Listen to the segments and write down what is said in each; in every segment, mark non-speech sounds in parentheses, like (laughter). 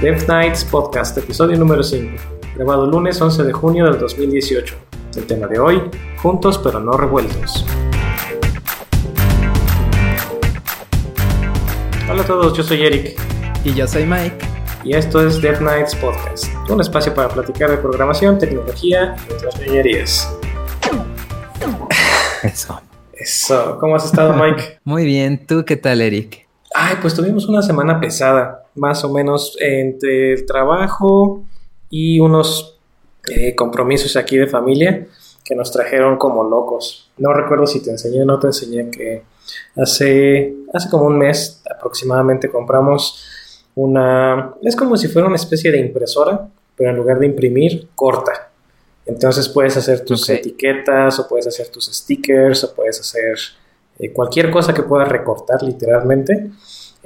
Death Nights Podcast, episodio número 5, grabado lunes 11 de junio del 2018. El tema de hoy, juntos pero no revueltos. Hola a todos, yo soy Eric. Y yo soy Mike. Y esto es Death Nights Podcast, un espacio para platicar de programación, tecnología y otras ñoñerías. (laughs) Eso. Eso, ¿cómo has estado, Mike? (laughs) Muy bien, ¿tú qué tal, Eric? Ay, pues tuvimos una semana pesada, más o menos entre el trabajo y unos eh, compromisos aquí de familia que nos trajeron como locos. No recuerdo si te enseñé o no te enseñé que hace, hace como un mes aproximadamente compramos una... Es como si fuera una especie de impresora, pero en lugar de imprimir, corta. Entonces puedes hacer tus etiquetas o puedes hacer tus stickers o puedes hacer eh, cualquier cosa que puedas recortar literalmente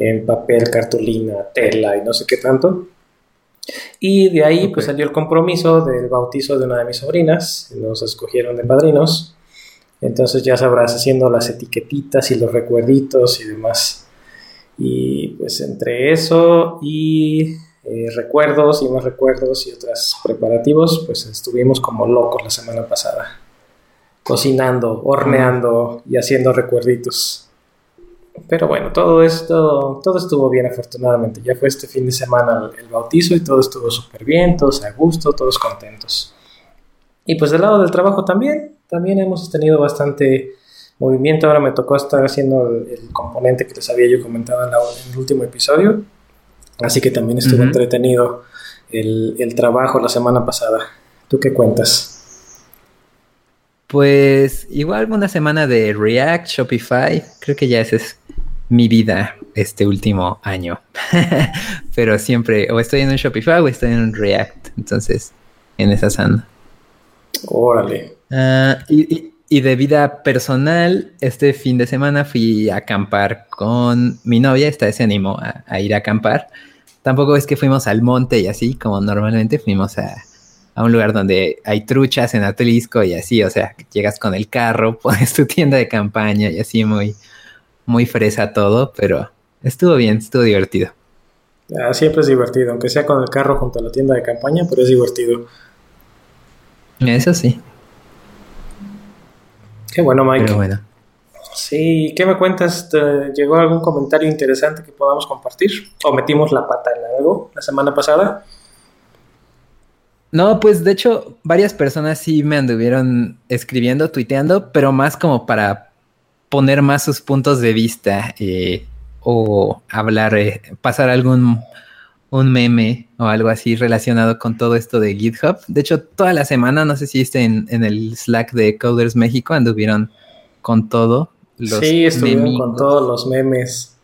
en papel, cartulina, tela y no sé qué tanto. Y de ahí pues salió el compromiso del bautizo de una de mis sobrinas, nos escogieron de padrinos. Entonces ya sabrás haciendo las etiquetitas y los recuerditos y demás. Y pues entre eso y eh, recuerdos y más recuerdos y otros preparativos, pues estuvimos como locos la semana pasada, cocinando, horneando y haciendo recuerditos. Pero bueno, todo esto, todo estuvo bien afortunadamente. Ya fue este fin de semana el, bautizo y todo estuvo súper bien, todos a gusto, todos contentos. Y pues del lado del trabajo también, también hemos tenido bastante movimiento. Ahora me tocó estar haciendo el, componente que les había yo comentado en el último episodio Así que también estuvo entretenido el, trabajo la semana pasada. ¿Tú qué cuentas? Pues igual una semana de React, Shopify. Creo que ya es mi vida este último año. (laughs) Pero siempre o estoy en un Shopify o estoy en un React. Entonces, en esa ando. Órale. Ah, y, de vida personal, este fin de semana fui a acampar con mi novia. Esta se animó a ir a acampar. Tampoco es que fuimos al monte y así, como normalmente fuimos a, un lugar donde hay truchas en Atlisco y así, o sea, llegas con el carro, (laughs) pones tu tienda de campaña y así muy, muy fresa todo, pero estuvo bien, estuvo divertido. Ah, siempre es divertido, aunque sea con el carro junto a la tienda de campaña, pero es divertido. Eso sí. Qué bueno, Mike. Pero bueno. Sí, ¿qué me cuentas? ¿Llegó algún comentario interesante que podamos compartir? ¿O metimos la pata en algo la semana pasada? No, pues de hecho varias personas sí me anduvieron escribiendo, tuiteando, pero más como para poner más sus puntos de vista eh, o hablar, eh, pasar algún un meme o algo así relacionado con todo esto de GitHub. De hecho, toda la semana, no sé si esté en, en el Slack de Coders México, anduvieron con todo sí, estuvieron con todos los memes.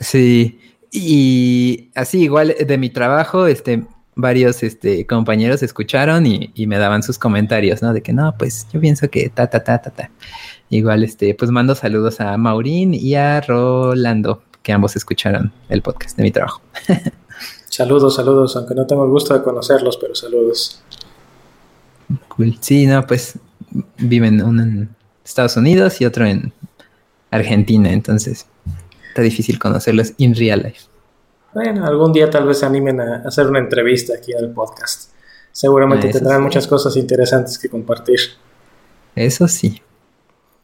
Sí, y así igual de mi trabajo, este, varios este, compañeros escucharon y, me daban sus comentarios, ¿no? De que no, pues yo pienso que ta, ta, ta, ta, ta. Igual, este, pues mando saludos a Maurín y a Rolando, que ambos escucharon el podcast de mi trabajo. (laughs) saludos, saludos, aunque no tengo el gusto de conocerlos, pero saludos. Cool. Sí, no, pues viven un, Estados Unidos y otro en Argentina, entonces está difícil conocerlos in real life. Bueno, algún día tal vez se animen a hacer una entrevista aquí en el podcast. Seguramente tendrán muchas cosas interesantes que compartir. Eso sí.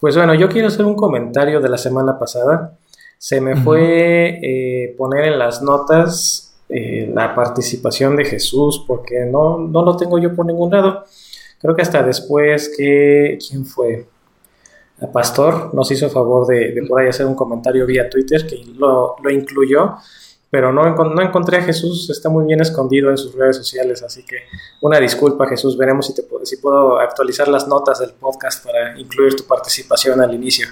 Pues bueno, yo quiero hacer un comentario de la semana pasada. Se me fue eh, poner en las notas eh, la participación de Jesús porque no, no lo tengo yo por ningún lado. Creo que hasta después que... ¿Quién fue? Pastor nos hizo favor de, por ahí hacer un comentario vía Twitter que lo, incluyó, pero no, no, encontré a Jesús, está muy bien escondido en sus redes sociales, así que una disculpa Jesús, veremos si, te, si puedo actualizar las notas del podcast para incluir tu participación al inicio.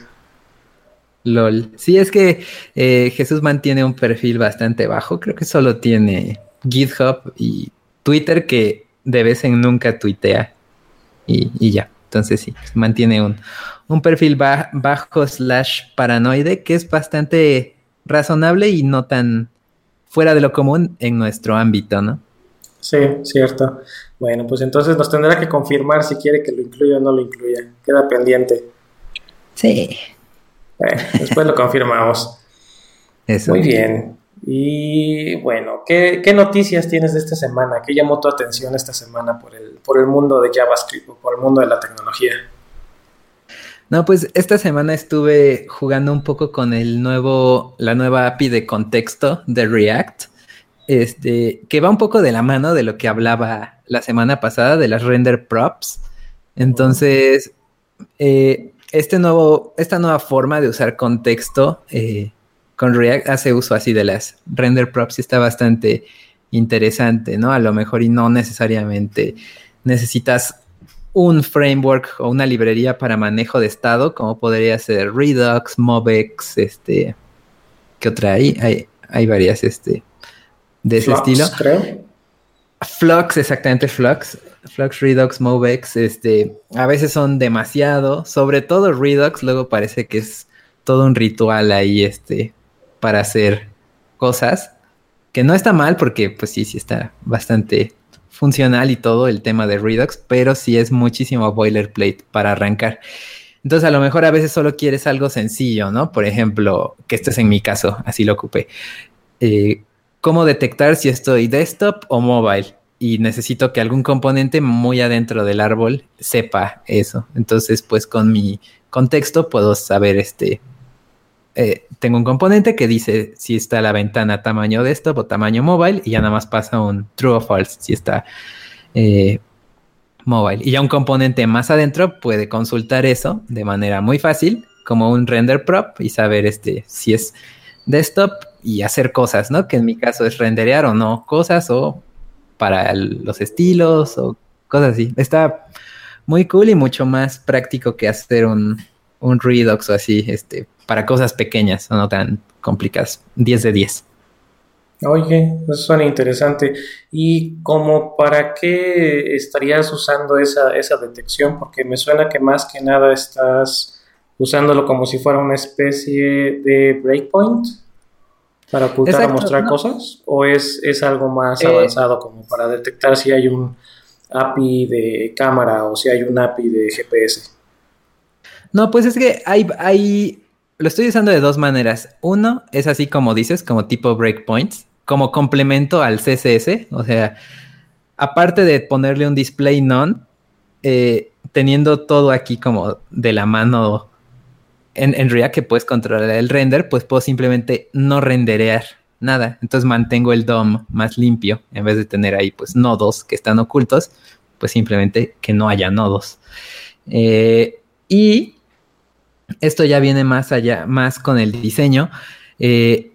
LOL. Sí, es que eh, Jesús mantiene un perfil bastante bajo, creo que solo tiene GitHub y Twitter que de vez en nunca tuitea y, y ya. Entonces sí, mantiene un, un perfil bajo slash paranoide que es bastante razonable y no tan fuera de lo común en nuestro ámbito, ¿no? Sí, cierto. Bueno, pues entonces nos tendrá que confirmar si quiere que lo incluya o no lo incluya. Queda pendiente. Sí. Bueno, después lo confirmamos. Eso. Muy bien. Y bueno, ¿qué, noticias tienes de esta semana? ¿Qué llamó tu atención esta semana por el, por el mundo de JavaScript o por el mundo de la tecnología? No, pues esta semana estuve jugando un poco con el nuevo, la nueva API de contexto de React, este, que va un poco de la mano de lo que hablaba la semana pasada de las render props. Entonces, eh, este nuevo, esta nueva forma de usar contexto eh, con React hace uso así de las render props y está bastante interesante, ¿no? A lo mejor y no necesariamente necesitas un framework o una librería para manejo de estado, como podría ser Redux, Mobex, este, ¿qué otra hay? Hay, hay varias, este, de ese estilo. Creo. Flux, exactamente Flux. Flux, Redux, Mobex, este, a veces son demasiado, sobre todo Redux, luego parece que es todo un ritual ahí, este, para hacer cosas, que no está mal porque pues sí, sí está bastante funcional y todo el tema de Redux, pero sí es muchísimo boilerplate para arrancar. Entonces a lo mejor a veces solo quieres algo sencillo, ¿no? Por ejemplo, que esto es en mi caso, así lo ocupé. Eh, ¿Cómo detectar si estoy desktop o mobile? Y necesito que algún componente muy adentro del árbol sepa eso. Entonces, pues con mi contexto puedo saber este, eh, tengo un componente que dice si está la ventana tamaño desktop o tamaño mobile y ya nada más pasa un true o false si está eh, mobile. Y ya un componente más adentro puede consultar eso de manera muy fácil como un render prop y saber este, si es desktop y hacer cosas, ¿no? Que en mi caso es renderear o no cosas o para los estilos o cosas así. Está muy cool y mucho más práctico que hacer un, un Redux o así, este, para cosas pequeñas, no tan complicadas. 10 de 10. Oye, eso suena interesante. ¿Y como para qué estarías usando esa, esa detección? Porque me suena que más que nada estás usándolo como si fuera una especie de breakpoint para ocultar o mostrar cosas. ¿O es, es algo más eh, avanzado como para detectar si hay un API de cámara o si hay un API de GPS? No, pues es que hay, hay lo estoy usando de dos maneras. Uno es así como dices, como tipo breakpoints, como complemento al CSS. O sea, aparte de ponerle un display none, eh, teniendo todo aquí como de la mano en, en React que puedes controlar el render, pues puedo simplemente no renderear nada. Entonces mantengo el DOM más limpio en vez de tener ahí pues nodos que están ocultos, pues simplemente que no haya nodos. Eh, y esto ya viene más allá, más con el diseño. Eh,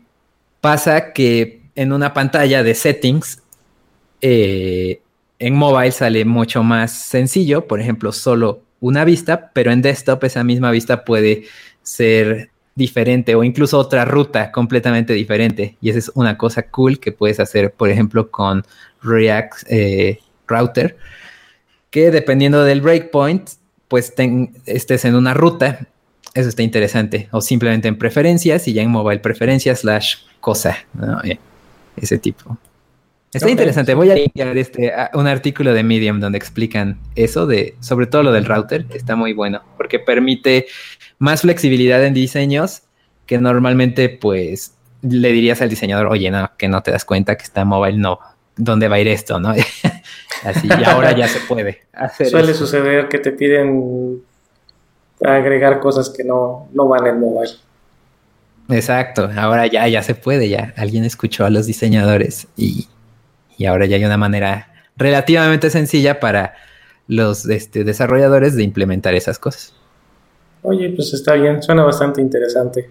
pasa que en una pantalla de settings, eh, en mobile sale mucho más sencillo, por ejemplo, solo una vista, pero en desktop esa misma vista puede ser diferente o incluso otra ruta completamente diferente. Y esa es una cosa cool que puedes hacer, por ejemplo, con React eh, Router, que dependiendo del breakpoint, pues estés en una ruta eso está interesante. O simplemente en preferencias y ya en mobile preferencias slash cosa. Eh, ese tipo. Está interesante. Voy a enviar este, un artículo de Medium donde explican eso de, sobre todo lo del router. Está muy bueno porque permite más flexibilidad en diseños que normalmente, pues, le dirías al diseñador, oye, no, que no te das cuenta que está mobile, no. ¿Dónde va a ir esto, no? (laughs) Así, y ahora ya se puede hacer. Suele suceder que te piden agregar cosas que no, van en mobile. Exacto, ahora ya, ya se puede, ya alguien escuchó a los diseñadores y, ahora ya hay una manera relativamente sencilla para los este, desarrolladores de implementar esas cosas. Oye, pues está bien, suena bastante interesante.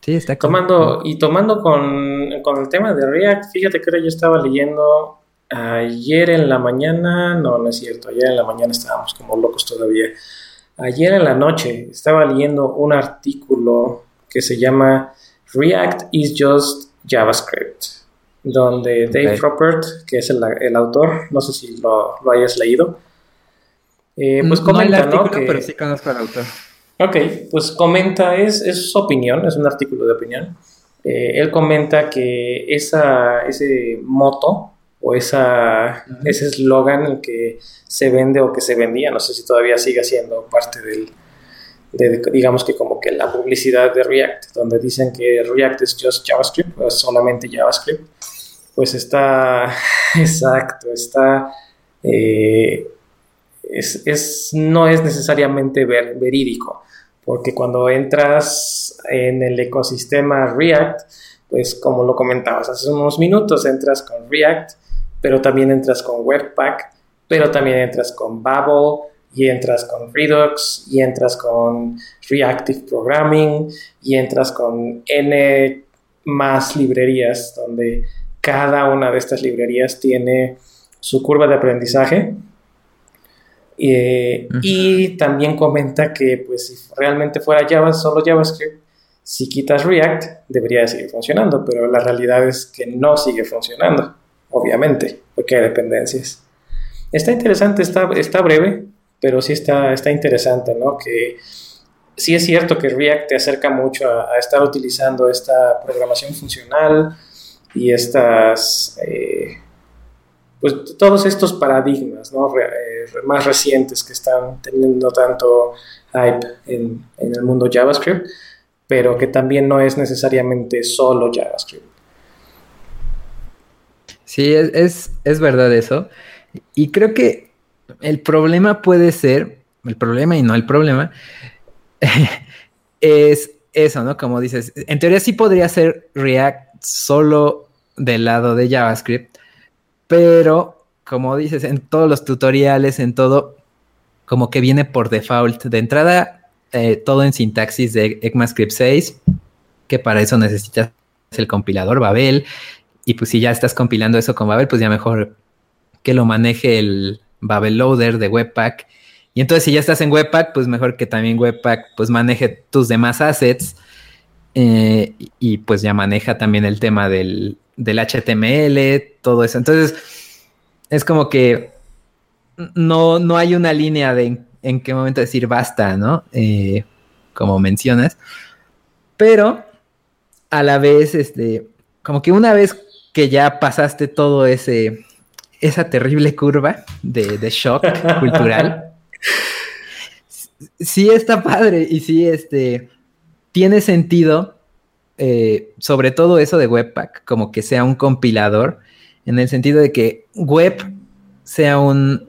Sí, está tomando Y tomando con, con, el tema de React, fíjate que ahora yo estaba leyendo ayer en la mañana, no, no es cierto, ayer en la mañana estábamos como locos todavía. Ayer en la noche estaba leyendo un artículo que se llama React is just JavaScript, donde Dave Roppert, que es el, autor, no sé si lo, hayas leído, eh, pues comenta, no, pero sí conozco al autor. Ok, pues comenta, es, es su opinión, es un artículo de opinión. Eh, él comenta que esa, ese moto o esa, ese eslogan que se vende o que se vendía, no sé si todavía sigue siendo parte del, digamos que como que la publicidad de React, donde dicen que React es just JavaScript, es solamente JavaScript, pues está, (laughs) exacto, está, eh, es, no es necesariamente verídico, porque cuando entras en el ecosistema React, pues como lo comentabas hace unos minutos, entras con React, pero también entras con Webpack, pero también entras con Babel, y entras con Redux, y entras con Reactive Programming, y entras con N más librerías, donde cada una de estas librerías tiene su curva de aprendizaje. Eh, y también comenta que pues si realmente fuera Java, solo JavaScript, si quitas React, debería seguir funcionando, pero la realidad es que no sigue funcionando, obviamente, porque hay dependencias. Está interesante, está, está breve, pero sí está, está interesante, ¿no? Que sí es cierto que React te acerca mucho a, estar utilizando esta programación funcional y estas, eh, pues todos estos paradigmas, ¿no? Eh, más recientes que están teniendo tanto hype en, el mundo JavaScript, pero que también no es necesariamente solo JavaScript. Sí, es, es verdad eso. Y creo que el problema puede ser, el problema y no el problema, (laughs) es eso, ¿no? Como dices, en teoría sí podría ser React solo del lado de JavaScript, pero como dices, en todos los tutoriales, en todo, como que viene por default. De entrada, eh, todo en sintaxis de ECMAScript 6, que para eso necesitas el compilador Babel. Y pues si ya estás compilando eso con Babel, pues ya mejor que lo maneje el, Babel Loader de Webpack. Y entonces si ya estás en Webpack, pues mejor que también Webpack pues maneje tus demás assets eh, y pues ya maneja también el tema del, HTML, todo eso. Entonces es como que no, no hay una línea de en, qué momento decir basta, ¿no? Eh, como mencionas. Pero a la vez, este, como que una vez que ya pasaste todo ese, esa terrible curva de, shock (laughs) cultural. Sí está padre y sí este, tiene sentido, eh, sobre todo eso de Webpack, como que sea un compilador, en el sentido de que Web sea un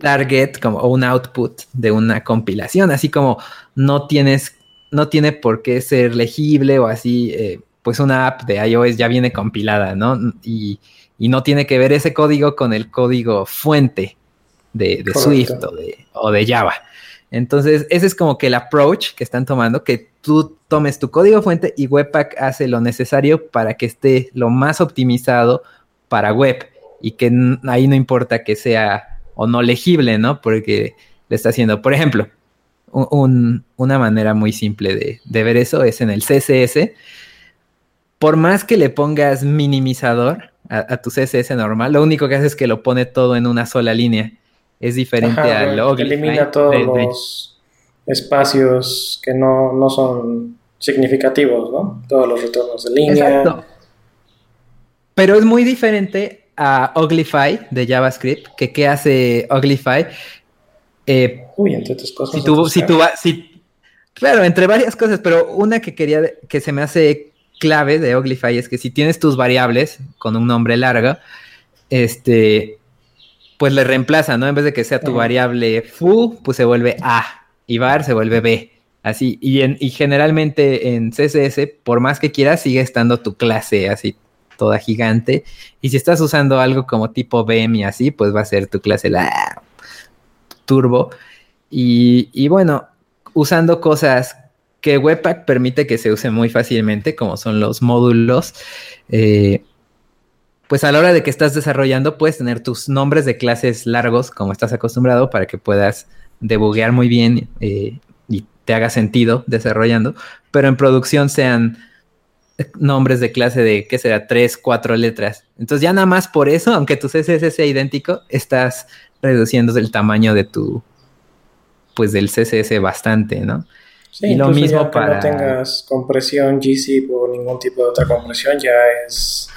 target como, o un output de una compilación, así como no tienes, no tiene por qué ser legible o así, eh, pues una app de iOS ya viene compilada, ¿no? Y, y no tiene que ver ese código con el código fuente de, Swift o de, Java. Entonces, ese es como que el approach que están tomando, que tú tomes tu código fuente y Webpack hace lo necesario para que esté lo más optimizado para web y que ahí no importa que sea o no legible, ¿no? Porque le está haciendo, por ejemplo, una manera muy simple de, de, ver eso es en el CSS. Por más que le pongas minimizador, a, tu CSS normal, lo único que hace es que lo pone todo en una sola línea. Es diferente al log. Elimina todos los espacios que no, son significativos, ¿no? Todos los retornos de línea. Exacto. Pero es muy diferente a Uglify de JavaScript, que qué hace Uglify. Eh, Uy, entre otras cosas. Si tú, si tú, si, claro, entre varias cosas, pero una que quería, que se me hace clave de Uglify es que si tienes tus variables con un nombre largo, este, pues le reemplaza, ¿no? En vez de que sea tu variable foo, pues se vuelve a y var se vuelve b. Así, y, en, y generalmente en CSS, por más que quieras, sigue estando tu clase así toda gigante. Y si estás usando algo como tipo BM y así, pues va a ser tu clase la turbo. Y, y bueno, usando cosas que Webpack permite que se use muy fácilmente, como son los módulos. Eh, pues a la hora de que estás desarrollando, puedes tener tus nombres de clases largos, como estás acostumbrado, para que puedas debuguear muy bien eh, y te haga sentido desarrollando, pero en producción sean nombres de clase de, ¿qué será? Tres, cuatro letras. Entonces ya nada más por eso, aunque tu CSS sea idéntico, estás reduciendo el tamaño de tu, pues del CSS bastante, ¿no? Y lo mismo para... no tengas compresión GZIP o ningún tipo de otra compresión, ya es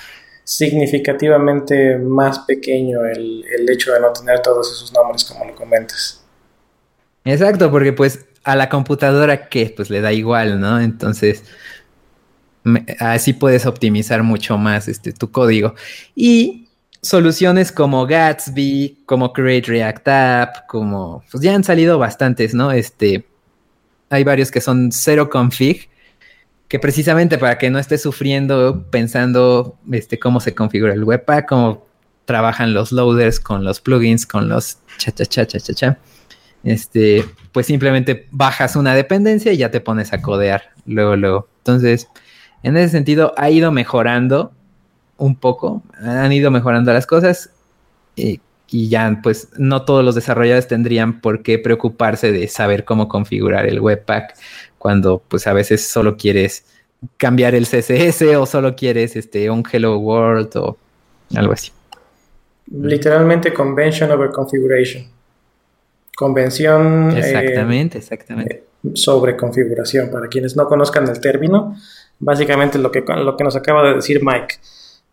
significativamente más pequeño el, hecho de no tener todos esos nombres como lo comentas. Exacto, porque pues a la computadora que pues le da igual, ¿no? Entonces, así puedes optimizar mucho más este, tu código. Y soluciones como Gatsby, como Create React App, como, pues ya han salido bastantes, ¿no? Este, hay varios que son cero config, que precisamente para que no estés sufriendo pensando este, cómo se configura el Webpack, cómo trabajan los loaders con los plugins, con los cha cha cha cha cha cha. Este, pues simplemente bajas una dependencia y ya te pones a codear luego, luego. Entonces, en ese sentido, ha ido mejorando un poco, han ido mejorando las cosas y, ya pues no todos los desarrolladores tendrían por qué preocuparse de saber cómo configurar el webpack cuando pues a veces solo quieres cambiar el CSS o solo quieres este un hello world o algo así. Literalmente convention over configuration. Convención. Eh, exactamente, exactamente. Sobre configuración. Para quienes no conozcan el término, básicamente lo que, lo que nos acaba de decir Mike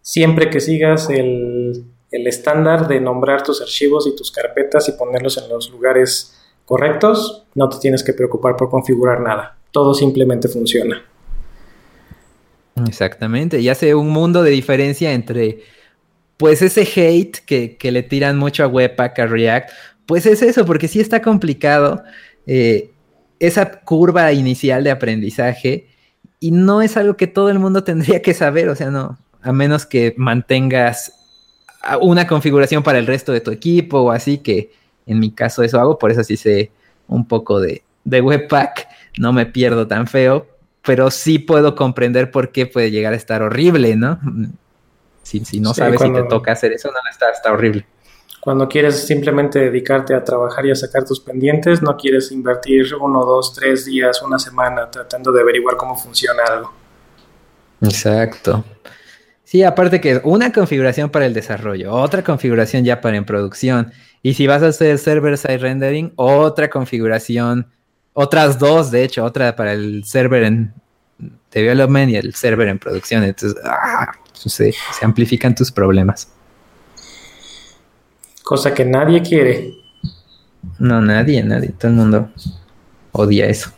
siempre que sigas el, estándar de nombrar tus archivos y tus carpetas y ponerlos en los lugares correctos, no te tienes que preocupar por configurar nada. Todo simplemente funciona. Exactamente. Y hace un mundo de diferencia entre, pues, ese hate que, le tiran mucho a Webpack, a React. Pues es eso, porque sí está complicado. Eh, esa curva inicial de aprendizaje y no es algo que todo el mundo (laughs) tendría que saber, o sea, no, a menos que mantengas una configuración para el resto de tu equipo o así, que en mi caso eso hago, por eso sí sé un poco de, Webpack, no me pierdo tan feo, pero sí puedo comprender por qué puede llegar a estar horrible, ¿no? Si, si no sabes si te toca hacer eso, no está, está horrible. Cuando quieres simplemente dedicarte a trabajar y a sacar tus pendientes, no quieres invertir uno, dos, tres días, una semana tratando de averiguar cómo funciona algo. Exacto. Sí, aparte que una configuración para el desarrollo, otra configuración ya para en producción. Y si vas a hacer server-side rendering, otra configuración, otras dos, de hecho, otra para el server en development y el server en producción. Entonces, ah, se, se amplifican tus problemas. Cosa que nadie quiere. No, nadie, nadie. Todo el mundo odia eso.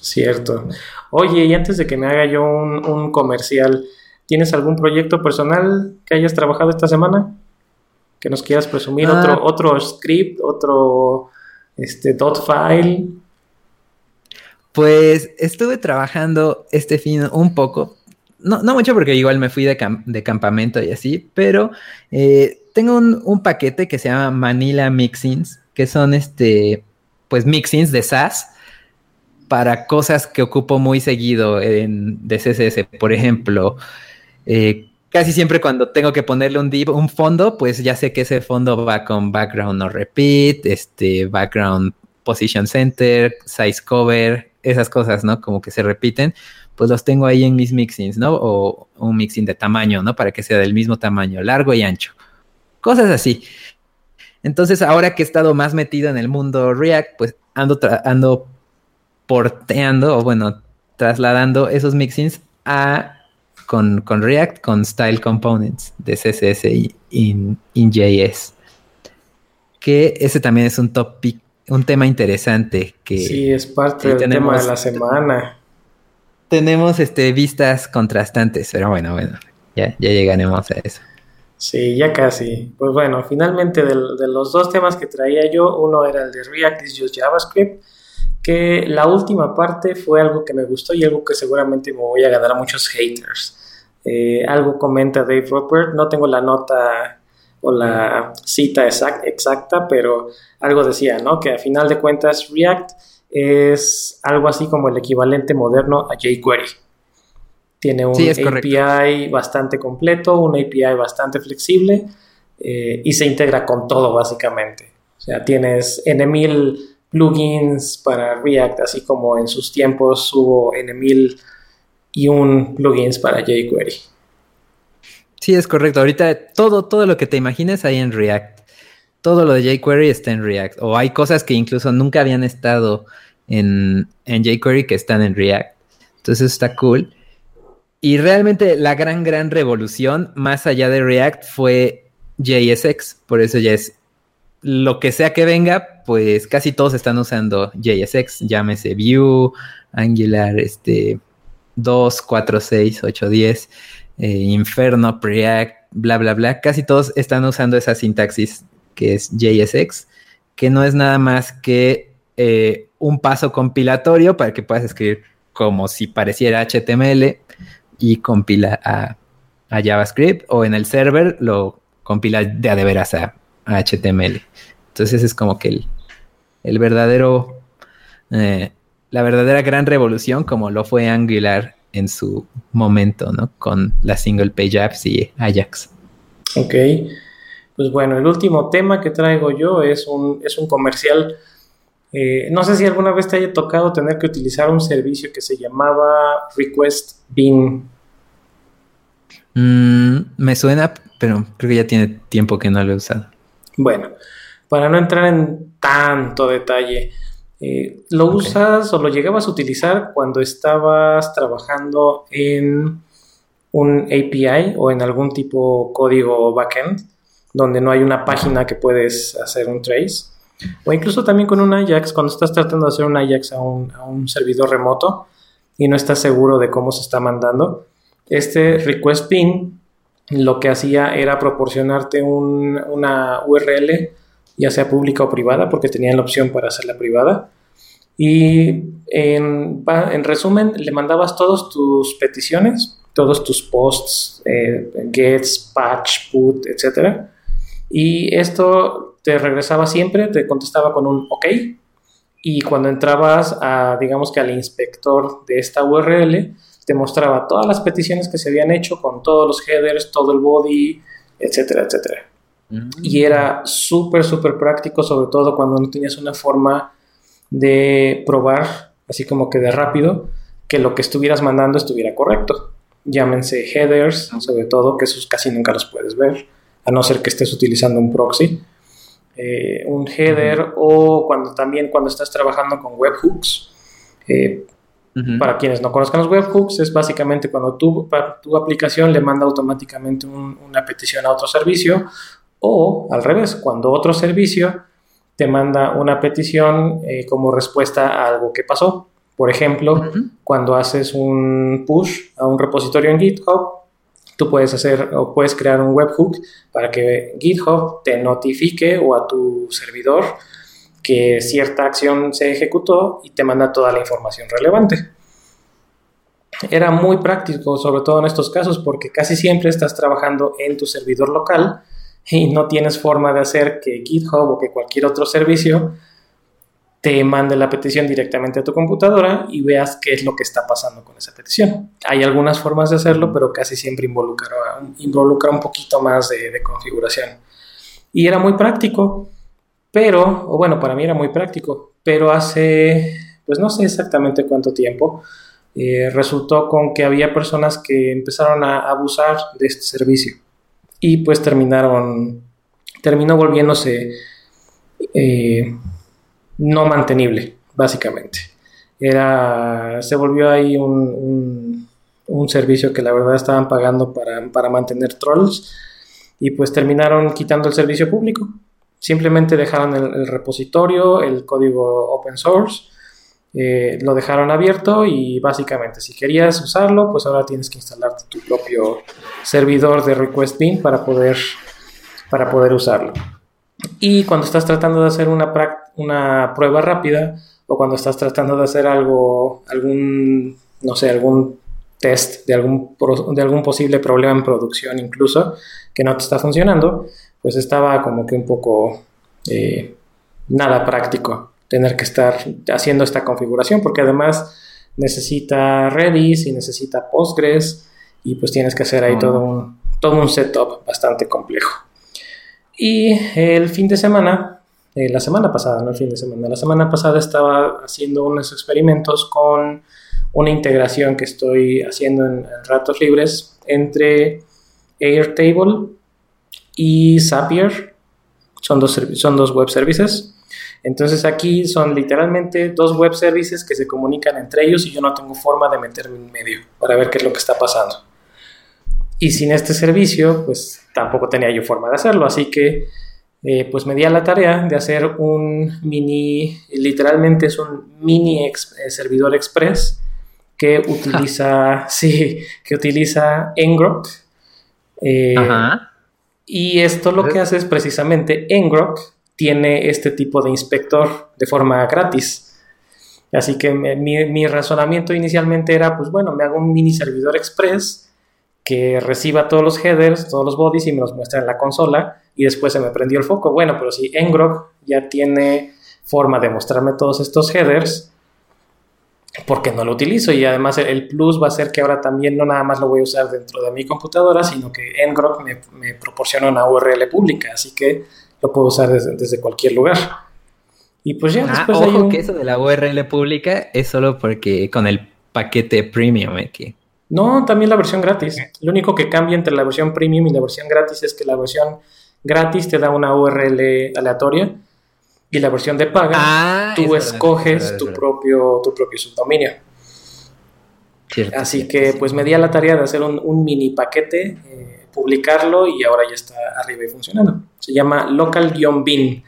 Cierto. Oye, y antes de que me haga yo un, un comercial, ¿Tienes algún proyecto personal que hayas trabajado esta semana? Que nos quieras presumir ah. otro, otro script, otro este, dot file. Pues estuve trabajando este fin un poco. No, mucho porque igual me fui de, campamento y así, pero eh, tengo un, paquete que se llama Manila Mixins, que son este, pues mixins de SAS para cosas que ocupo muy seguido en, de CSS. Por ejemplo, eh, casi siempre cuando tengo que ponerle un div, un fondo, pues ya sé que ese fondo va con background no repeat, este background position center, size cover, esas cosas, ¿no? Como que se repiten, pues los tengo ahí en mis mixings, ¿no? O un mixing de tamaño, ¿no? Para que sea del mismo tamaño, largo y ancho. Cosas así. Entonces, ahora que he estado más metido en el mundo React, pues ando, ando porteando, o bueno, trasladando esos mixings a con, React, con Style Components de CSS y in, JS. Que ese también es un topic, un tema interesante que... Sí, es parte del tema de la semana. Tenemos este, vistas contrastantes, pero bueno, bueno, ya, ya llegaremos a eso. Sí, ya casi. Pues bueno, finalmente de, de, los dos temas que traía yo, uno era el de React is just JavaScript, que la última parte fue algo que me gustó y algo que seguramente me voy a ganar a muchos haters. Eh, algo comenta Dave Roper, no tengo la nota o la cita exacta, pero algo decía, ¿no? Que a final de cuentas React es algo así como el equivalente moderno a jQuery. Tiene un API bastante completo, un API bastante flexible eh, y se integra con todo básicamente. O sea, tienes N1000 plugins para React, así como en sus tiempos hubo N1000 y un plugins para jQuery. Sí, es correcto. Ahorita todo, todo lo que te imagines hay en React. Todo lo de jQuery está en React. O hay cosas que incluso nunca habían estado en, en jQuery que están en React. Entonces está cool. Y realmente la gran, gran revolución, más allá de React, fue JSX. Por eso ya es lo que sea que venga, pues casi todos están usando JSX, llámese Vue, Angular, este 2, 4, 6, 8, 10, Inferno, Preact, bla, bla, bla. Casi todos están usando esa sintaxis que es JSX, que no es nada más que eh, un paso compilatorio para que puedas escribir como si pareciera HTML y compila a, JavaScript o en el server lo compila de a de veras a, HTML. Entonces es como que el, verdadero, eh, la verdadera gran revolución como lo fue Angular en su momento, ¿no? Con las single page apps y Ajax. Ok. Pues bueno, el último tema que traigo yo es un, es un comercial. Eh, no sé si alguna vez te haya tocado tener que utilizar un servicio que se llamaba Request Bean. Mm, me suena, pero creo que ya tiene tiempo que no lo he usado. Bueno, para no entrar en tanto detalle, eh, ¿Lo usas o lo llegabas a utilizar cuando estabas trabajando en un API o en algún tipo código backend donde no hay una página que puedes hacer un trace? O incluso también con un Ajax, cuando estás tratando de hacer un Ajax a un, servidor remoto y no estás seguro de cómo se está mandando. Este request pin lo que hacía era proporcionarte una URL ya sea pública o privada, porque tenían la opción para hacerla privada. Y en, resumen, le mandabas todas tus peticiones, todos tus posts, eh, gets, patch, put, etc. Y esto te regresaba siempre, te contestaba con un OK. Y cuando entrabas a, digamos que al inspector de esta URL, te mostraba todas las peticiones que se habían hecho con todos los headers, todo el body, etcétera, etcétera. Y era súper, súper práctico, sobre todo cuando no tenías una forma de probar, así como que de rápido, que lo que estuvieras mandando estuviera correcto. Llámense headers, sobre todo, que esos casi nunca los puedes ver, a no ser que estés utilizando un proxy. Eh, un header o cuando también cuando estás trabajando con webhooks. Eh, para quienes no conozcan los webhooks, es básicamente cuando tu, tu aplicación le manda automáticamente una petición a otro servicio o al revés, cuando otro servicio te manda una petición eh, como respuesta a algo que pasó. Por ejemplo, cuando haces un push a un repositorio en GitHub, tú puedes hacer o puedes crear un webhook para que GitHub te notifique o a tu servidor que cierta acción se ejecutó y te manda toda la información relevante. Era muy práctico, sobre todo en estos casos, porque casi siempre estás trabajando en tu servidor local y no tienes forma de hacer que GitHub o que cualquier otro servicio te mande la petición directamente a tu computadora y veas qué es lo que está pasando con esa petición. Hay algunas formas de hacerlo, pero casi siempre involucra, involucra un poquito más de, configuración. Y era muy práctico, pero, o bueno, para mí era muy práctico, pero hace, pues no sé exactamente cuánto tiempo, eh, resultó con que había personas que empezaron a abusar de este servicio y pues terminaron, terminó volviéndose eh, no mantenible, básicamente. Era, se volvió ahí un, un, servicio que la verdad estaban pagando para, para mantener trolls y pues terminaron quitando el servicio público. Simplemente dejaron el, repositorio, el código open source, eh, lo dejaron abierto y básicamente si querías usarlo, pues ahora tienes que instalarte tu propio servidor de request bin para poder, para poder usarlo. Y cuando estás tratando de hacer una, prueba rápida o cuando estás tratando de hacer algo, algún, no sé, algún test de algún, de algún posible problema en producción incluso que no te está funcionando, pues estaba como que un poco eh, nada práctico tener que estar haciendo esta configuración porque además necesita Redis y necesita Postgres y pues tienes que hacer ahí todo, un, todo un setup bastante complejo. Y el fin de semana, eh, la semana pasada, no el fin de semana, la semana pasada estaba haciendo unos experimentos con una integración que estoy haciendo en, ratos libres entre Airtable y Zapier. Son dos, son dos web services. Entonces aquí son literalmente dos web services que se comunican entre ellos y yo no tengo forma de meterme en medio para ver qué es lo que está pasando. Y sin este servicio, pues tampoco tenía yo forma de hacerlo. Así que eh, pues me di a la tarea de hacer un mini, literalmente es un mini eh, servidor express que (laughs) utiliza, sí, que utiliza Ngrok. Eh, y esto lo que hace es precisamente Ngrok tiene este tipo de inspector de forma gratis. Así que mi, mi, razonamiento inicialmente era, pues bueno, me hago un mini servidor express que reciba todos los headers, todos los bodies y me los muestra en la consola y después se me prendió el foco. Bueno, pero si Ngrok ya tiene forma de mostrarme todos estos headers, ¿por qué no lo utilizo? Y además el plus va a ser que ahora también no nada más lo voy a usar dentro de mi computadora, sino que Ngrok me, me proporciona una URL pública, así que lo puedo usar desde, cualquier lugar. Y pues ya, ah, después ojo que eso de la URL pública es solo porque con el paquete premium eh, que no, también la versión gratis. Lo único que cambia entre la versión premium y la versión gratis es que la versión gratis te da una URL aleatoria y la versión de paga ah, tú escoges tu, propio, tu propio subdominio. Así que pues me di a la tarea de hacer un, mini paquete, eh, publicarlo y ahora ya está arriba y funcionando. Se llama local-bin.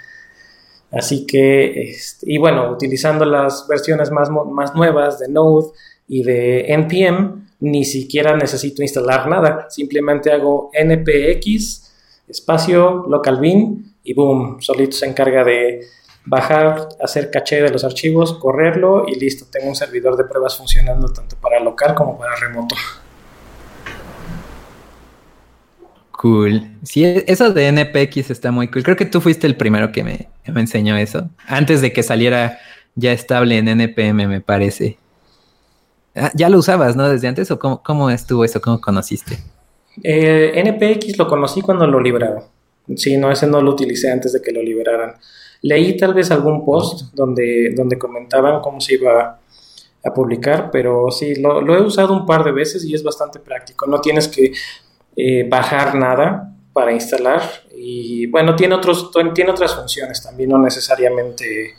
Así que, este, y bueno, utilizando las versiones más, más nuevas de Node y de NPM, ni siquiera necesito instalar nada, simplemente hago npx espacio localbin y boom, solito se encarga de bajar, hacer caché de los archivos, correrlo y listo, tengo un servidor de pruebas funcionando tanto para local como para remoto. Cool. Sí, eso de NPX está muy cool. Creo que tú fuiste el primero que me, me enseñó eso. Antes de que saliera ya estable en NPM, me parece. Ah, ya lo usabas, ¿no? Desde antes o cómo, estuvo eso, cómo conociste? Eh, NPX lo conocí cuando lo liberaron. Sí, no, ese no lo utilicé antes de que lo liberaran. Leí tal vez algún post donde, donde comentaban cómo se iba a publicar, pero sí, lo, he usado un par de veces y es bastante práctico. No tienes que eh, bajar nada para instalar y bueno, tiene, otros, tiene otras funciones también, no necesariamente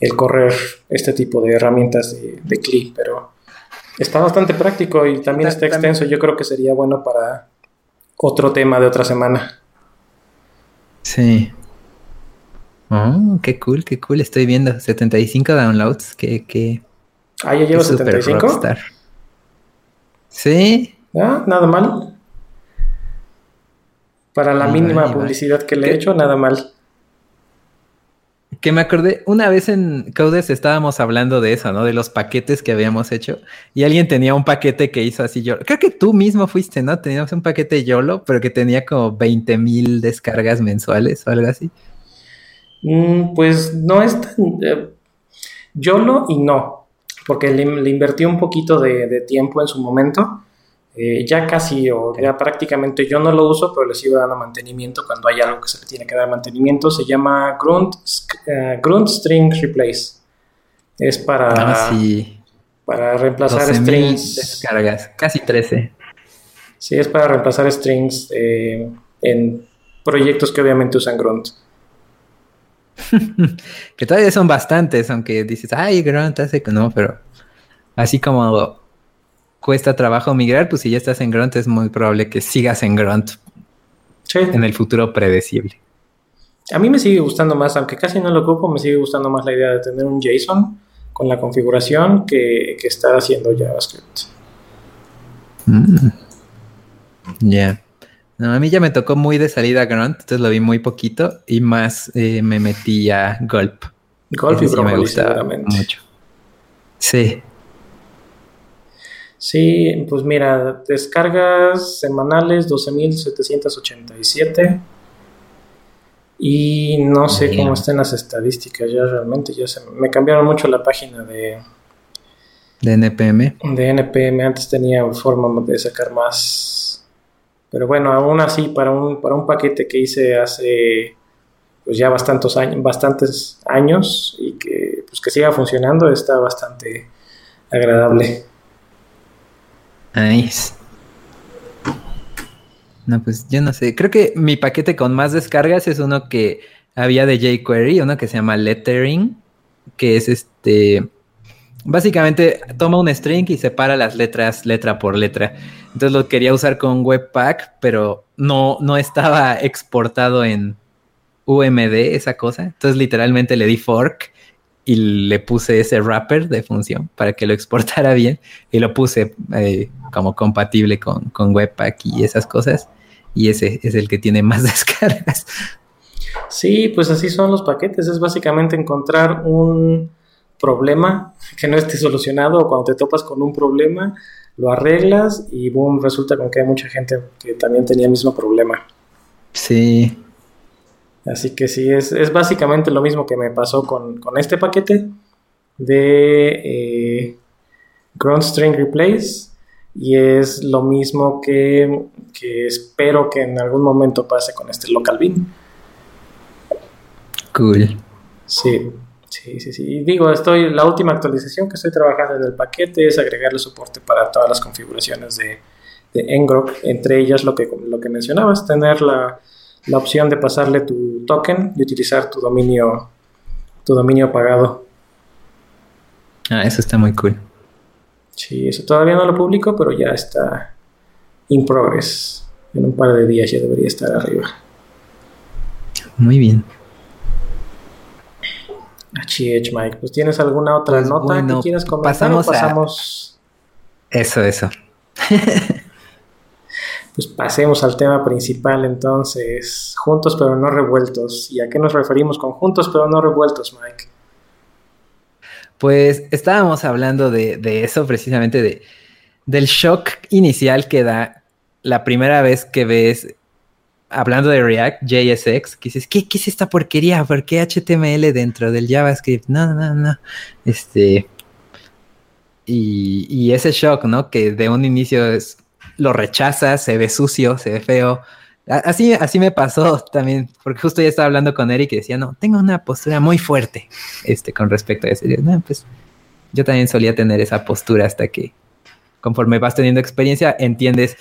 el correr este tipo de herramientas de, de CLI, pero Está bastante práctico y también está extenso. Yo creo que sería bueno para otro tema de otra semana. Sí. Oh, qué cool, qué cool. Estoy viendo 75 downloads. Que, que ah, ya llevo 75. Sí. Ah, nada mal. Para la mínima publicidad que le he hecho, nada mal. Que me acordé, una vez en Codes estábamos hablando de eso, ¿no? De los paquetes que habíamos hecho. Y alguien tenía un paquete que hizo así yo. Creo que tú mismo fuiste, ¿no? Teníamos un paquete YOLO, pero que tenía como 20 mil descargas mensuales o algo así. Mm, pues no es tan. Eh, YOLO y no. Porque le, invertí un poquito de tiempo en su momento. Eh, ya casi o ya prácticamente yo no lo uso, pero le sigo dando mantenimiento cuando hay algo que se le tiene que dar mantenimiento. Se llama Grunt, eh, grunt String Replace. Es para, ah, para reemplazar strings. Descargas, casi 13. Sí, es para reemplazar strings eh, en proyectos que obviamente usan Grunt. (laughs) que todavía son bastantes, aunque dices, ay, Grunt hace que no, pero así como cuesta trabajo migrar, pues si ya estás en Grunt es muy probable que sigas en Grunt en el futuro predecible. A mí me sigue gustando más, aunque casi no lo ocupo, me sigue gustando más la idea de tener un JSON con la configuración que, que estar haciendo JavaScript. Mm. Ya. No, a mí ya me tocó muy de salida Grunt, entonces lo vi muy poquito y más eh, me metí a Gulp. Gulp y me gusta mucho. Sí. Sí, pues mira, descargas semanales 12.787 y no sé cómo están las estadísticas ya realmente, ya se me cambiaron mucho la página de de NPM. De NPM antes tenía forma de sacar más. Pero bueno, aún así para un para un paquete que hice hace pues ya bastantes años, bastantes años y que pues que siga funcionando está bastante agradable. Nice. No, pues yo no sé. Creo que mi paquete con más descargas es uno que había de jQuery, uno que se llama Lettering, que es este. Básicamente toma un string y separa las letras letra por letra. Entonces lo quería usar con Webpack, pero no, no estaba exportado en, UMD esa cosa. Entonces literalmente le di fork y le puse ese wrapper de función para que lo exportara bien y lo puse eh, como compatible con, con Webpack y esas cosas. Y ese es el que tiene más (laughs) descargas. Sí, pues así son los paquetes. Es básicamente encontrar un problema que no esté solucionado o cuando te topas con un problema, lo arreglas y boom, resulta con que hay mucha gente que también tenía el mismo problema. Sí. Así que sí, es, es básicamente lo mismo que me pasó con, este paquete de eh, Ground String Replace y es lo mismo que, que espero que en algún momento pase con este local bin. Cool. Sí, sí, sí, sí. Y digo, estoy, la última actualización que estoy trabajando en el paquete es agregarle soporte para todas las configuraciones de, de Ngrok, entre ellas lo que, lo que mencionabas, tener la, la opción de pasarle tu token y utilizar tu dominio, tu dominio pagado. Ah, eso está muy cool. Sí, eso todavía no lo publico, pero ya está in progress. En un par de días ya debería estar arriba. Muy bien. HH, Mike. Pues tienes alguna otra pues nota que quieras comentar. Pasamos, pasamos... Eso, eso. (laughs) pues pasemos al tema principal entonces. Juntos pero no revueltos. ¿Y a qué nos referimos con juntos pero no revueltos, Mike? Pues estábamos hablando de, eso precisamente, de, del shock inicial que da la primera vez que ves hablando de React, JSX, que dices, ¿qué, es esta porquería? ¿Por qué HTML dentro del JavaScript? No, no, no. Este. Y, ese shock, ¿no? Que de un inicio es, lo rechazas, se ve sucio, se ve feo. Así, así me pasó también, porque justo ya estaba hablando con Eric y decía, no, tengo una postura muy fuerte este, con respecto a eso. no, pues yo también solía tener esa postura hasta que conforme vas teniendo experiencia, entiendes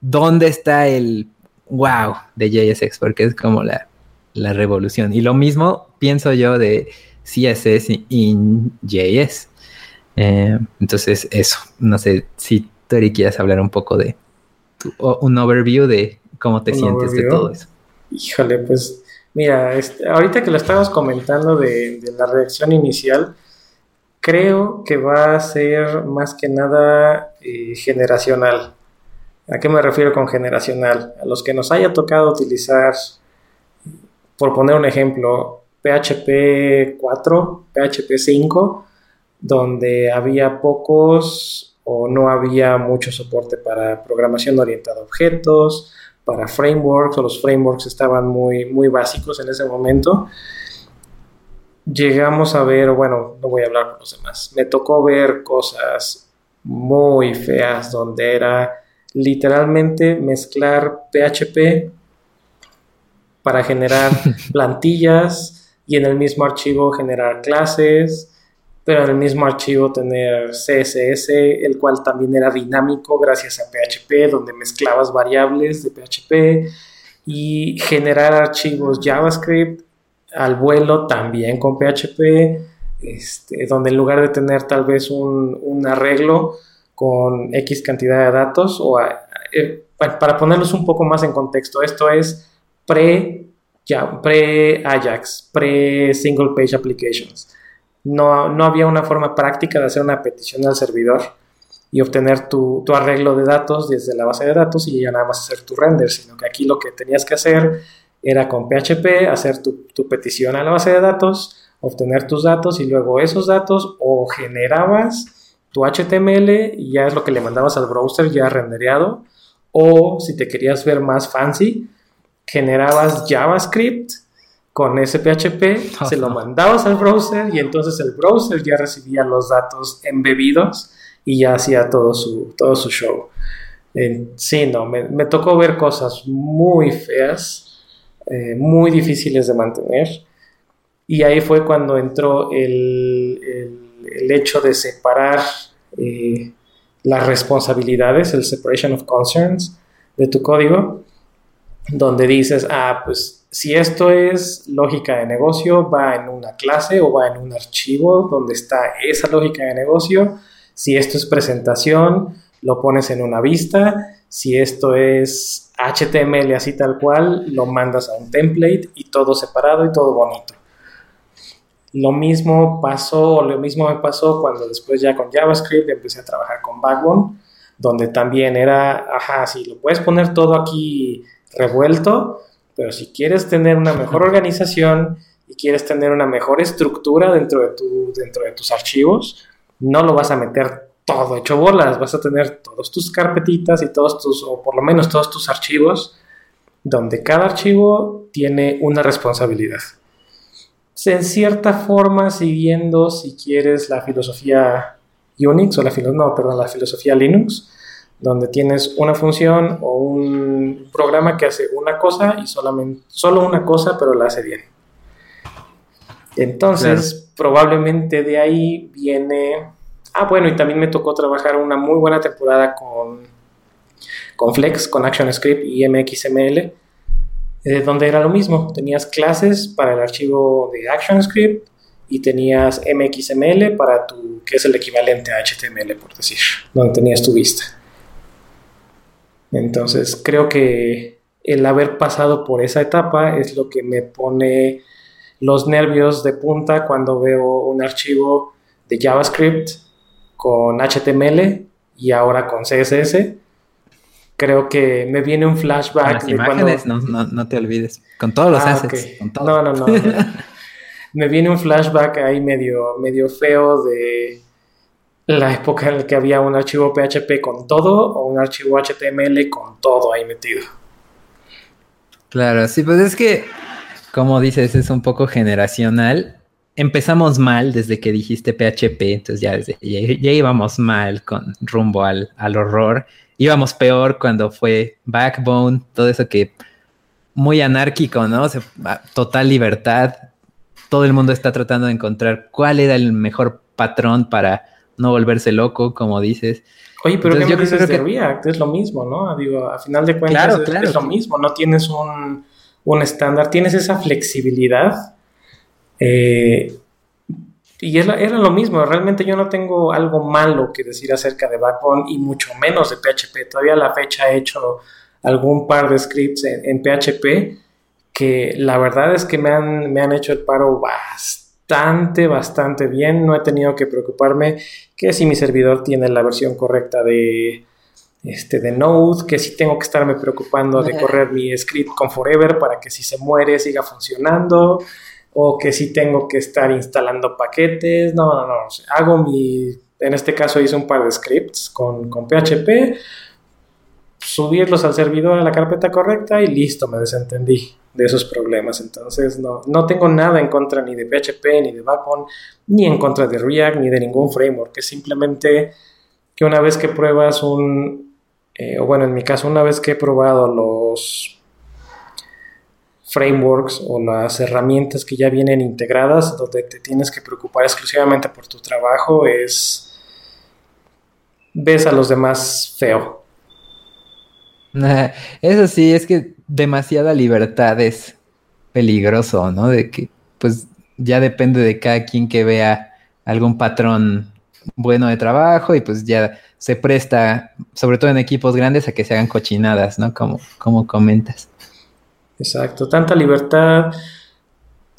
dónde está el wow de JSX, porque es como la, revolución. Y lo mismo pienso yo de CSS in JS. Eh, entonces, eso. No sé si Tori quieres hablar un poco de un overview de cómo te sientes de todo eso. Híjole, pues mira, este, ahorita que lo estabas comentando de, la reacción inicial, creo que va a ser más que nada eh, generacional. ¿A qué me refiero con generacional? A los que nos haya tocado utilizar, por poner un ejemplo, PHP 4, PHP 5, donde había pocos o no había mucho soporte para programación orientada a objetos, para frameworks, o los frameworks estaban muy, muy básicos en ese momento. Llegamos a ver, bueno, no voy a hablar con los demás, me tocó ver cosas muy feas donde era literalmente mezclar PHP para generar (laughs) plantillas y en el mismo archivo generar clases, pero en el mismo archivo tener CSS, el cual también era dinámico gracias a PHP, donde mezclabas variables de PHP y generar archivos JavaScript al vuelo también con PHP, este, donde en lugar de tener tal vez un, un arreglo, con X cantidad de datos o eh, para ponerlos un poco más en contexto, esto es pre, ya, pre Ajax, pre single page applications. No, no, había una forma práctica de hacer una petición al servidor y obtener tu, tu, arreglo de datos desde la base de datos y ya nada más hacer tu render, sino que aquí lo que tenías que hacer era con PHP hacer tu, tu petición a la base de datos, obtener tus datos y luego esos datos o generabas tu HTML y ya es lo que le mandabas al browser ya rendereado. O si te querías ver más fancy, generabas JavaScript con ese PHP, se lo mandabas al browser y entonces el browser ya recibía los datos embebidos y ya hacía todo su, todo su show. sí, no, me, tocó ver cosas muy feas, eh, muy difíciles de mantener. Y ahí fue cuando entró el el hecho de separar eh, las responsabilidades, el separation of concerns de tu código, donde dices, ah, pues si esto es lógica de negocio, va en una clase o va en un archivo donde está esa lógica de negocio. Si esto es presentación, lo pones en una vista. Si esto es HTML así tal cual, lo mandas a un template y todo separado y todo bonito. Lo mismo pasó, lo mismo me pasó cuando después ya con JavaScript empecé a trabajar con Backbone, donde también era, ajá, sí, lo puedes poner todo aquí revuelto, pero si quieres tener una mejor organización y quieres tener una mejor estructura dentro de, tu, dentro de tus archivos, no lo vas a meter todo hecho bolas, vas a tener todas tus carpetitas y todos tus, o por lo menos todos tus archivos, donde cada archivo tiene una responsabilidad. En cierta forma, siguiendo, si quieres, la filosofía Unix o la, no, perdón, la filosofía Linux, donde tienes una función o un programa que hace una cosa y solamente, solo una cosa, pero la hace bien. Entonces, probablemente de ahí viene... Ah, bueno, y también me tocó trabajar una muy buena temporada con, con Flex, con ActionScript y MXML, eh, donde era lo mismo. Tenías clases para el archivo de ActionScript y tenías MXML para tu, que es el equivalente a HTML, por decir, donde tenías tu vista. Entonces, creo que el haber pasado por esa etapa es lo que me pone los nervios de punta cuando veo un archivo de JavaScript con HTML y ahora con CSS. Creo que me viene un flashback. de imágenes, no, no, te olvides. Con todos los ah, assets. No, no, no. (laughs) me viene un flashback ahí medio, medio feo de la época en la que había un archivo PHP con todo o un archivo HTML con todo ahí metido. Claro, sí, pues es que, como dices, es un poco generacional. Empezamos mal desde que dijiste PHP, entonces ya, ya, íbamos mal con rumbo al, al horror. Íbamos peor cuando fue Backbone, todo eso que muy anárquico, ¿no? total libertad. Todo el mundo está tratando de encontrar cuál era el mejor patrón para no volverse loco, como dices. Oye, pero ¿qué me dices de React? Es lo mismo, ¿no? Digo, a final de cuentas es, lo mismo, no tienes un, estándar, tienes esa flexibilidad. Eh, y era, era, lo mismo, realmente yo no tengo algo malo que decir acerca de Backbone y mucho menos de PHP. Todavía a la fecha he hecho algún par de scripts en, PHP que la verdad es que me han, me han hecho el paro bastante bastante, bastante bien. No he tenido que preocuparme que si mi servidor tiene la versión correcta de, este, de Node, que si tengo que estarme preocupando de correr mi script con Forever para que si se muere siga funcionando, o que si tengo que estar instalando paquetes. No, no, no. hago mi, en este caso hice un par de scripts con, con PHP, subirlos al servidor a la carpeta correcta y listo, me desentendí de esos problemas. Entonces, no, no tengo nada en contra ni de PHP, ni de Backbone, ni en contra de React, ni de ningún framework. Es simplemente que una vez que pruebas un, eh, o bueno, en mi caso, una vez que he probado los frameworks o las herramientas que ya vienen integradas, donde te tienes que preocupar exclusivamente por tu trabajo, es ves a los demás feo. (laughs) Eso sí, es que demasiada libertad es peligroso, ¿no? De que, pues, ya depende de cada quien que vea algún patrón bueno de trabajo y pues ya se presta, sobre todo en equipos grandes, a que se hagan cochinadas, ¿no? Como, como comentas. Exacto, tanta libertad.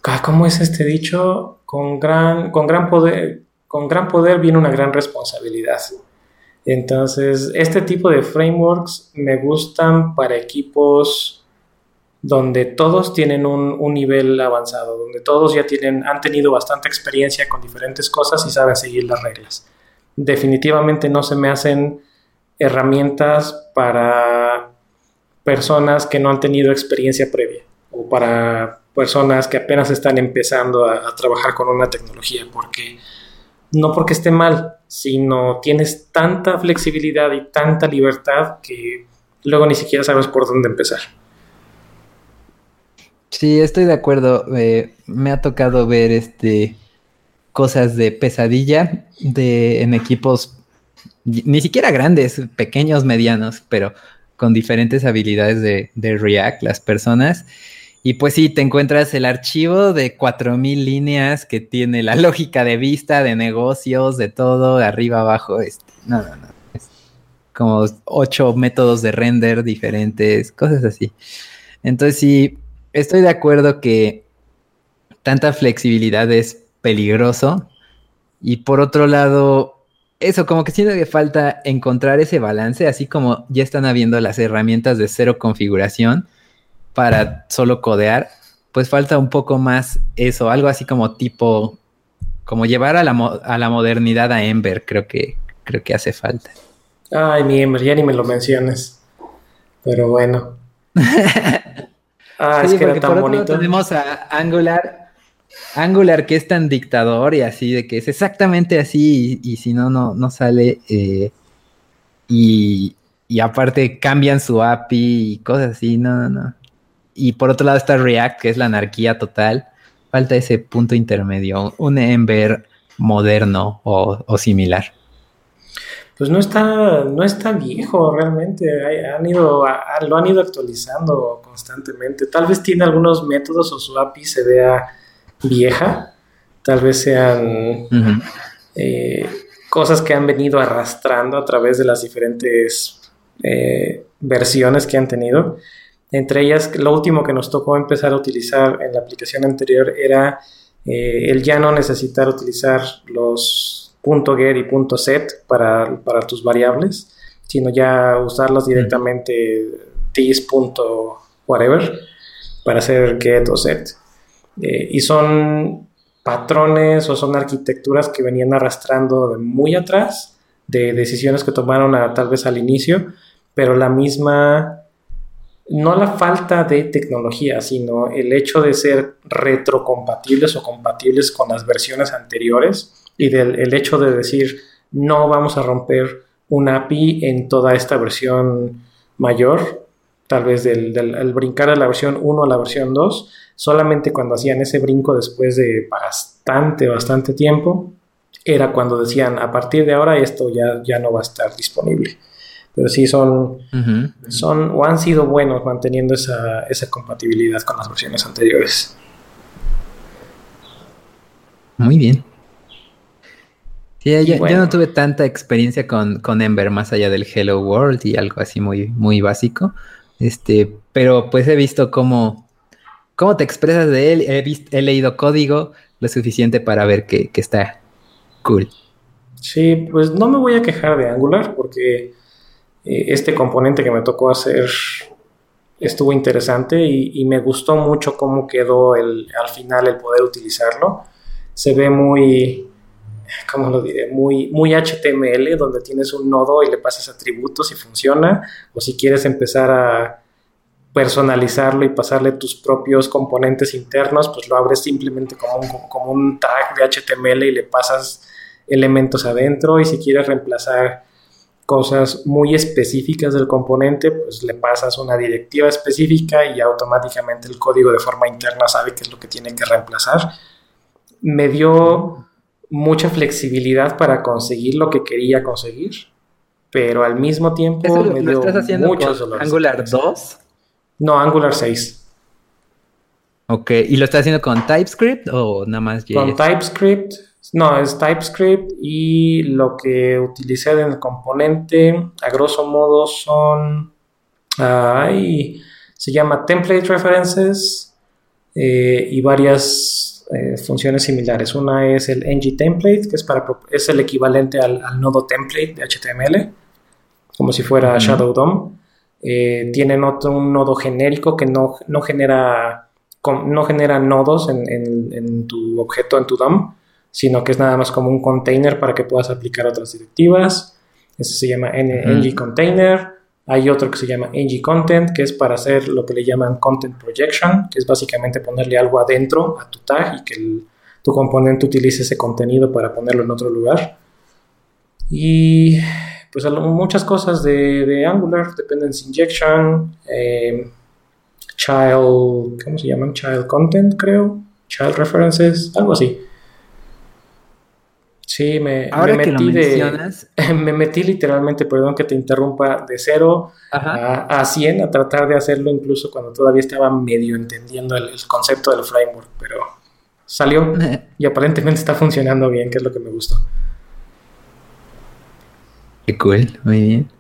Ah, ¿Cómo es este dicho? Con gran, con gran poder, con gran poder viene una gran responsabilidad. Entonces, este tipo de frameworks me gustan para equipos donde todos tienen un, nivel avanzado, donde todos ya tienen, han tenido bastante experiencia con diferentes cosas y saben seguir las reglas. Definitivamente no se me hacen herramientas para personas que no han tenido experiencia previa o para personas que apenas están empezando a trabajar con una tecnología, porque no porque esté mal, sino tienes tanta flexibilidad y tanta libertad que luego ni siquiera sabes por dónde empezar. Sí, estoy de acuerdo. Eh, me ha tocado ver este cosas de pesadilla de en equipos ni siquiera grandes, pequeños, medianos, pero con diferentes habilidades de, de React, las personas. Y pues sí, te encuentras el archivo de 4000 líneas que tiene la (laughs) lógica de vista, de negocios, de todo, de arriba abajo. Este, no, no, no. como ocho métodos de render diferentes, cosas así. Entonces sí, estoy de acuerdo que tanta flexibilidad es peligroso. Y por otro lado, eso, como que siento que falta encontrar ese balance, así como ya están habiendo las herramientas de cero configuración para solo codear, pues falta un poco más eso, algo así como tipo, como llevar a la, a la modernidad a Ember, creo que, creo que hace falta. Ay, mi Ember, ya ni me lo menciones. Pero bueno. (laughs) ah, es que era tan bonito. tenemos a Angular, Angular que es tan dictador y así, de que es exactamente así y, si no, no, no sale. Eh, y, y aparte cambian su API y cosas así, no, no, no. Y por otro lado está React, que es la anarquía total. Falta ese punto intermedio, un Ember moderno o similar pues no está, no está viejo realmente, han ido, lo han ido actualizando constantemente. Tal vez tiene algunos métodos o su API se vea vieja, tal vez sean eh, cosas que han venido arrastrando a través de las diferentes eh, versiones que han tenido. Entre ellas, lo último que nos tocó empezar a utilizar en la aplicación anterior era eh, el ya no necesitar utilizar los .get y .set para, para tus variables, sino ya usarlas directamente this. whatever para hacer get o set. Eh, y son patrones o son arquitecturas que venían arrastrando de muy atrás, de decisiones que tomaron a, tal vez al inicio, pero la misma, no la falta de tecnología, sino el hecho de ser retrocompatibles o compatibles con las versiones anteriores y del el hecho de decir no vamos a romper un API en toda esta versión mayor, tal vez del, del brincar de la versión 1 a la versión 2, solamente cuando hacían ese brinco después de bastante, bastante tiempo, era cuando decían a partir de ahora esto ya, ya no va a estar disponible. Pero sí son, son o han sido buenos manteniendo esa, esa compatibilidad con las versiones anteriores. Muy bien. Sí, yo, no tuve tanta experiencia con, con, Ember más allá del Hello World y algo así muy, muy básico. Este, pero pues he visto cómo, cómo te expresas de él. He, visto, he leído código lo suficiente para ver que, está cool. Sí, pues no me voy a quejar de Angular porque este componente que me tocó hacer estuvo interesante y, y, me gustó mucho cómo quedó el, al final el poder utilizarlo. Se ve muy, ¿cómo lo diré? Muy, muy HTML, donde tienes un nodo y le pasas atributos y funciona, o si quieres empezar a personalizarlo y pasarle tus propios componentes internos, pues lo abres simplemente como un, como un tag de HTML y le pasas elementos adentro y si quieres reemplazar cosas muy específicas del componente, pues le pasas una directiva específica y automáticamente el código de forma interna sabe qué es lo que tiene que reemplazar. Me dio mucha flexibilidad para conseguir lo que quería conseguir, pero al mismo tiempo me dio estás haciendo muchos Angular 2? No, Angular 6. Ok, ¿y lo estás haciendo con TypeScript o nada más JS? Con TypeScript, no, es TypeScript y lo que utilicé en el componente, a grosso modo, son, ay, se llama Template References eh, y varias eh, funciones similares. Una es el ng template, que es, para, es el equivalente al, nodo template de HTML, como si fuera Shadow DOM. Eh, tienen otro un nodo genérico que no, no genera, no genera nodos en, tu objeto, en tu DOM, sino que es nada más como un container para que puedas aplicar otras directivas. Ese se llama ng container. Hay otro que se llama ng content, que es para hacer lo que le llaman content projection, que es básicamente ponerle algo adentro a tu tag y que tu componente utilice ese contenido para ponerlo en otro lugar. Y pues muchas cosas de, Angular, dependency injection, eh, child, ¿cómo se llaman? Child content, creo, child references, algo así. Sí, me, metí (laughs) me metí literalmente, perdón que te interrumpa, de cero a, 100 a tratar de hacerlo incluso cuando todavía estaba medio entendiendo el, concepto del framework, pero salió (laughs) y aparentemente está funcionando bien, que es lo que me gustó. Qué cool, muy bien.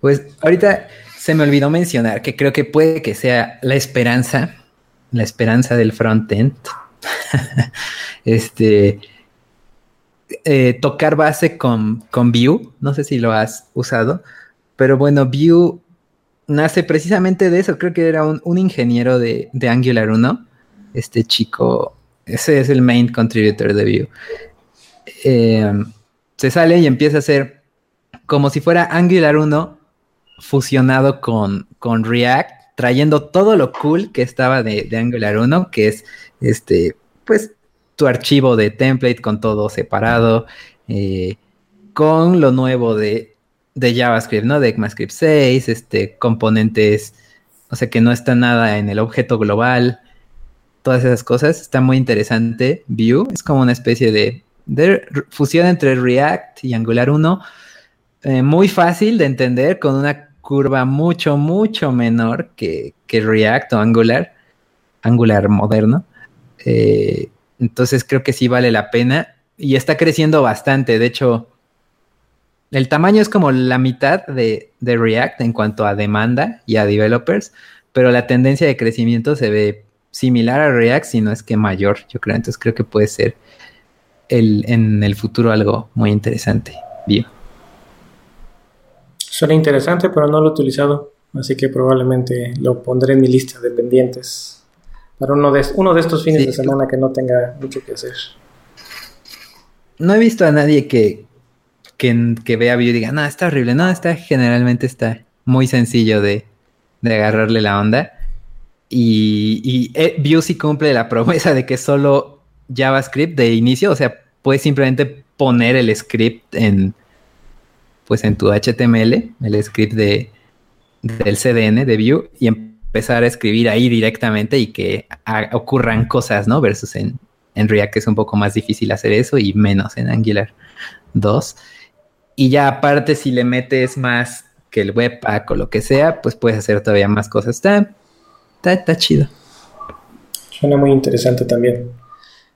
Pues ahorita se me olvidó mencionar que creo que puede que sea la esperanza, la esperanza del frontend. (laughs) este, eh, tocar base con, con Vue, no sé si lo has usado, pero bueno, Vue nace precisamente de eso, creo que era un, ingeniero de, Angular 1, este chico, ese es el main contributor de Vue. Eh, se sale y empieza a hacer como si fuera Angular 1 fusionado con, con React, trayendo todo lo cool que estaba de, de, Angular 1, que es este, pues tu archivo de template con todo separado, eh, con lo nuevo de, de, JavaScript, ¿no? De ECMAScript 6, este, componentes, o sea que no está nada en el objeto global, todas esas cosas, está muy interesante. Vue es como una especie de, de fusión entre React y Angular 1, eh, muy fácil de entender, con una curva mucho, mucho menor que, que React o Angular, Angular moderno. Eh, entonces creo que sí vale la pena y está creciendo bastante. De hecho, el tamaño es como la mitad de, React en cuanto a demanda y a developers, pero la tendencia de crecimiento se ve similar a React, si no es que mayor, yo creo. Entonces creo que puede ser el, en el futuro algo muy interesante. Bien. Suena interesante, pero no lo he utilizado, así que probablemente lo pondré en mi lista de pendientes para uno de, uno de estos fines de semana que no tenga mucho que hacer. No he visto a nadie que, que, vea Vue y diga, no, está horrible. No, está generalmente está muy sencillo de, agarrarle la onda. Y, y eh, Vue sí cumple la promesa de que solo JavaScript de inicio, o sea, puedes simplemente poner el script en pues en tu HTML, el script de, del CDN de Vue y en empezar a escribir ahí directamente y que ocurran cosas, ¿no? Versus en, en React es un poco más difícil hacer eso y menos en Angular 2. Y ya aparte si le metes más que el Webpack o lo que sea, pues puedes hacer todavía más cosas. Está, está, chido. Suena muy interesante también.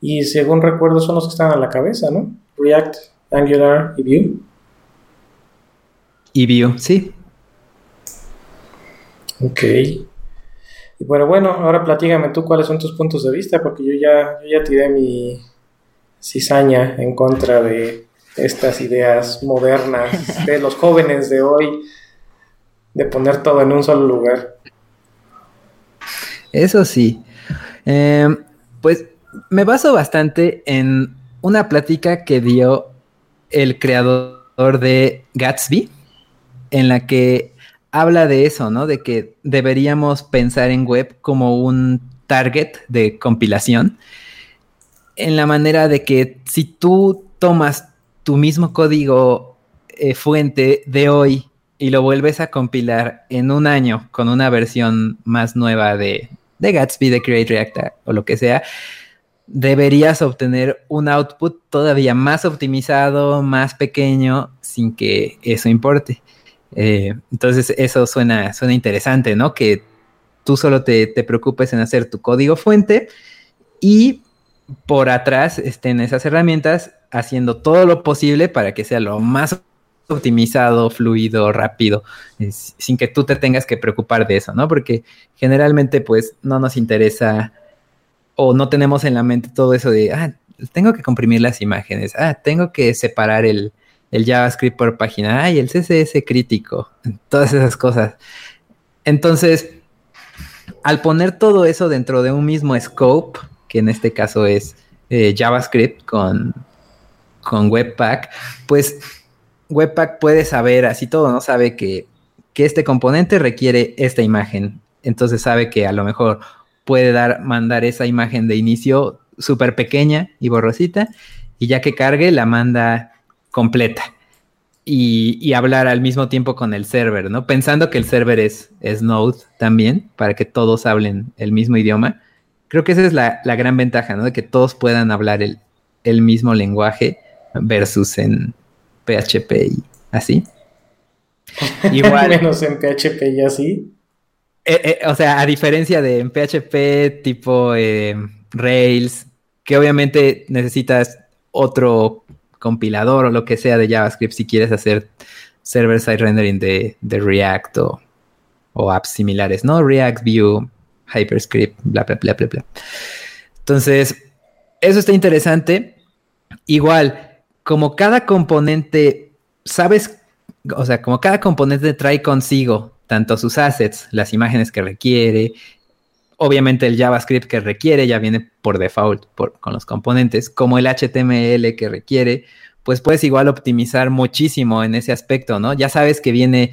Y según recuerdo son los que están a la cabeza, ¿no? React, Angular y Vue. Y Vue, sí. Ok. Y bueno, bueno, ahora platígame tú cuáles son tus puntos de vista, porque yo ya, yo ya tiré mi cizaña en contra de estas ideas modernas de los jóvenes de hoy, de poner todo en un solo lugar. Eso sí. Em, pues me baso bastante en una plática que dio el creador de Gatsby, en la que habla de eso, ¿no? De que deberíamos pensar en web como un target de compilación, en la manera de que si tú tomas tu mismo código eh, fuente de hoy y lo vuelves a compilar en un año con una versión más nueva de, de Gatsby, de Create React o lo que sea, deberías obtener un output todavía más optimizado, más pequeño, sin que eso importe. Eh, entonces eso suena, suena interesante, ¿no? Que tú solo te, preocupes en hacer tu código fuente y por atrás estén esas herramientas haciendo todo lo posible para que sea lo más optimizado, fluido, rápido, sin que tú te tengas que preocupar de eso, ¿no? Porque generalmente pues no nos interesa o no tenemos en la mente todo eso de, ah, tengo que comprimir las imágenes, ah, tengo que separar el, el JavaScript por página, y el CSS crítico, (laughs) todas esas cosas. Entonces, al poner todo eso dentro de un mismo scope, que en este caso es eh, JavaScript con, con Webpack, pues Webpack puede saber así todo, ¿no? Sabe que, que este componente requiere esta imagen. Entonces sabe que a lo mejor puede dar, mandar esa imagen de inicio súper pequeña y borrosita, y ya que cargue, la manda completa. Y, hablar al mismo tiempo con el server, ¿no? Pensando que el server es, es Node también, para que todos hablen el mismo idioma. Creo que esa es la, gran ventaja, ¿no? De que todos puedan hablar el, mismo lenguaje versus en PHP y así. (laughs) Igual. Menos en PHP y así. Eh, eh, o sea, a diferencia de en PHP tipo eh, Rails, que obviamente necesitas otro compilador o lo que sea de JavaScript si quieres hacer server-side rendering de, React o, o, apps similares, ¿no? React, Vue, Hyperscript, bla, bla, bla, bla, bla. Entonces, eso está interesante. Igual, como cada componente, sabes, o sea, como cada componente trae consigo tanto sus assets, las imágenes que requiere, obviamente el JavaScript que requiere ya viene por default con los componentes, como el HTML que requiere, pues puedes igual optimizar muchísimo en ese aspecto, ¿no? Ya sabes que viene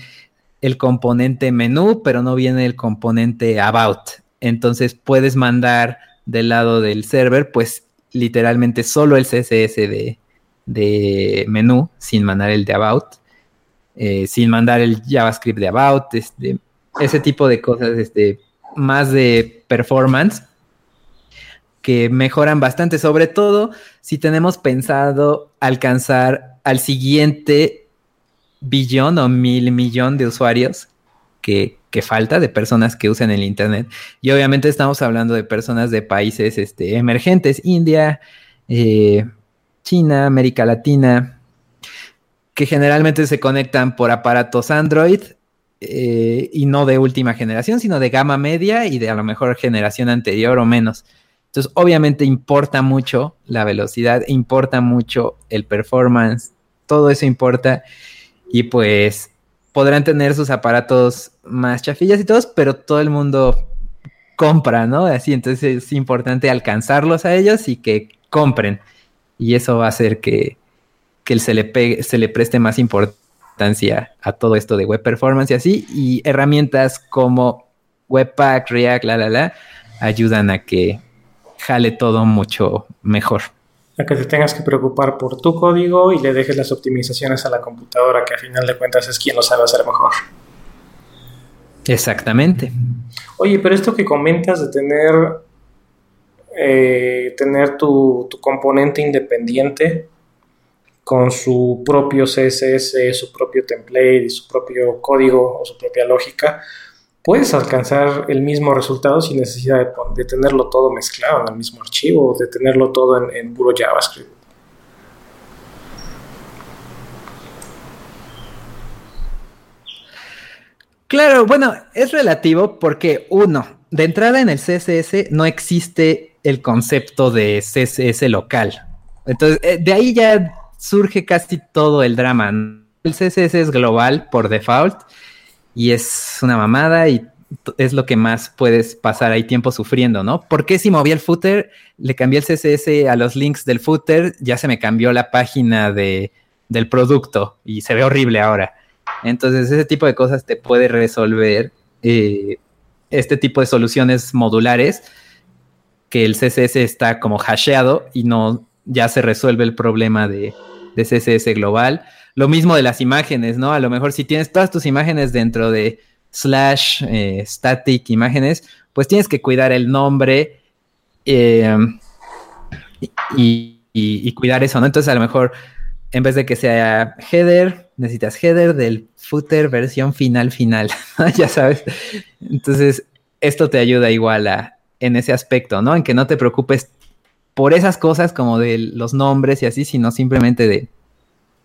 el componente menú, pero no viene el componente about. Entonces puedes mandar del lado del server, pues literalmente solo el CSS de, menú, sin mandar el de about, eh, sin mandar el JavaScript de about, este, ese tipo de cosas, este, más de performance que mejoran bastante, sobre todo si tenemos pensado alcanzar al siguiente billón o mil millón de usuarios que, falta, de personas que usan el Internet. Y obviamente estamos hablando de personas de países este, emergentes, India, eh, China, América Latina, que generalmente se conectan por aparatos Android eh, y no de última generación, sino de gama media y de a lo mejor generación anterior o menos. Entonces, obviamente importa mucho la velocidad, importa mucho el performance, todo eso importa y pues podrán tener sus aparatos más chafillas y todos, pero todo el mundo compra, ¿no? Así, entonces es importante alcanzarlos a ellos y que compren. Y eso va a hacer que, se, le se le preste más importancia a todo esto de web performance y así, y herramientas como Webpack, React, la, la, la, ayudan a que jale todo mucho mejor. A que te tengas que preocupar por tu código y le dejes las optimizaciones a la computadora, que a final de cuentas es quien lo sabe hacer mejor. Exactamente. Oye, pero esto que comentas de tener, eh, tener tu, tu componente independiente, con su propio CSS, su propio template, su propio código o su propia lógica, puedes alcanzar el mismo resultado sin necesidad de, tenerlo todo mezclado en el mismo archivo, de tenerlo todo en, puro JavaScript. Claro, bueno, es relativo porque uno, de entrada en el CSS no existe el concepto de CSS local. Entonces, eh, de ahí ya surge casi todo el drama. El CSS es global por default y es una mamada y es lo que más puedes pasar ahí tiempo sufriendo, ¿no? Porque si moví el footer, le cambié el CSS a los links del footer, ya se me cambió la página de, del producto y se ve horrible ahora. Entonces, ese tipo de cosas te puede resolver eh, este tipo de soluciones modulares que el CSS está como hasheado y no ya se resuelve el problema de, de CSS global. Lo mismo de las imágenes, ¿no? A lo mejor si tienes todas tus imágenes dentro de slash eh, static imágenes, pues tienes que cuidar el nombre eh, y, cuidar eso, ¿no? Entonces a lo mejor en vez de que sea header, necesitas header del footer versión final final, (laughs) ya sabes. Entonces esto te ayuda igual a, en ese aspecto, ¿no? En que no te preocupes por esas cosas como de los nombres y así, sino simplemente de,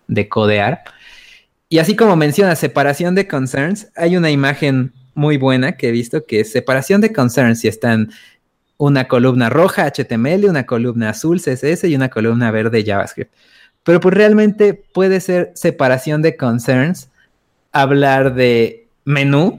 de codear. Y así como menciona separación de concerns, hay una imagen muy buena que he visto que es separación de concerns y están una columna roja HTML, una columna azul CSS y una columna verde JavaScript. Pero pues realmente puede ser separación de concerns, hablar de menú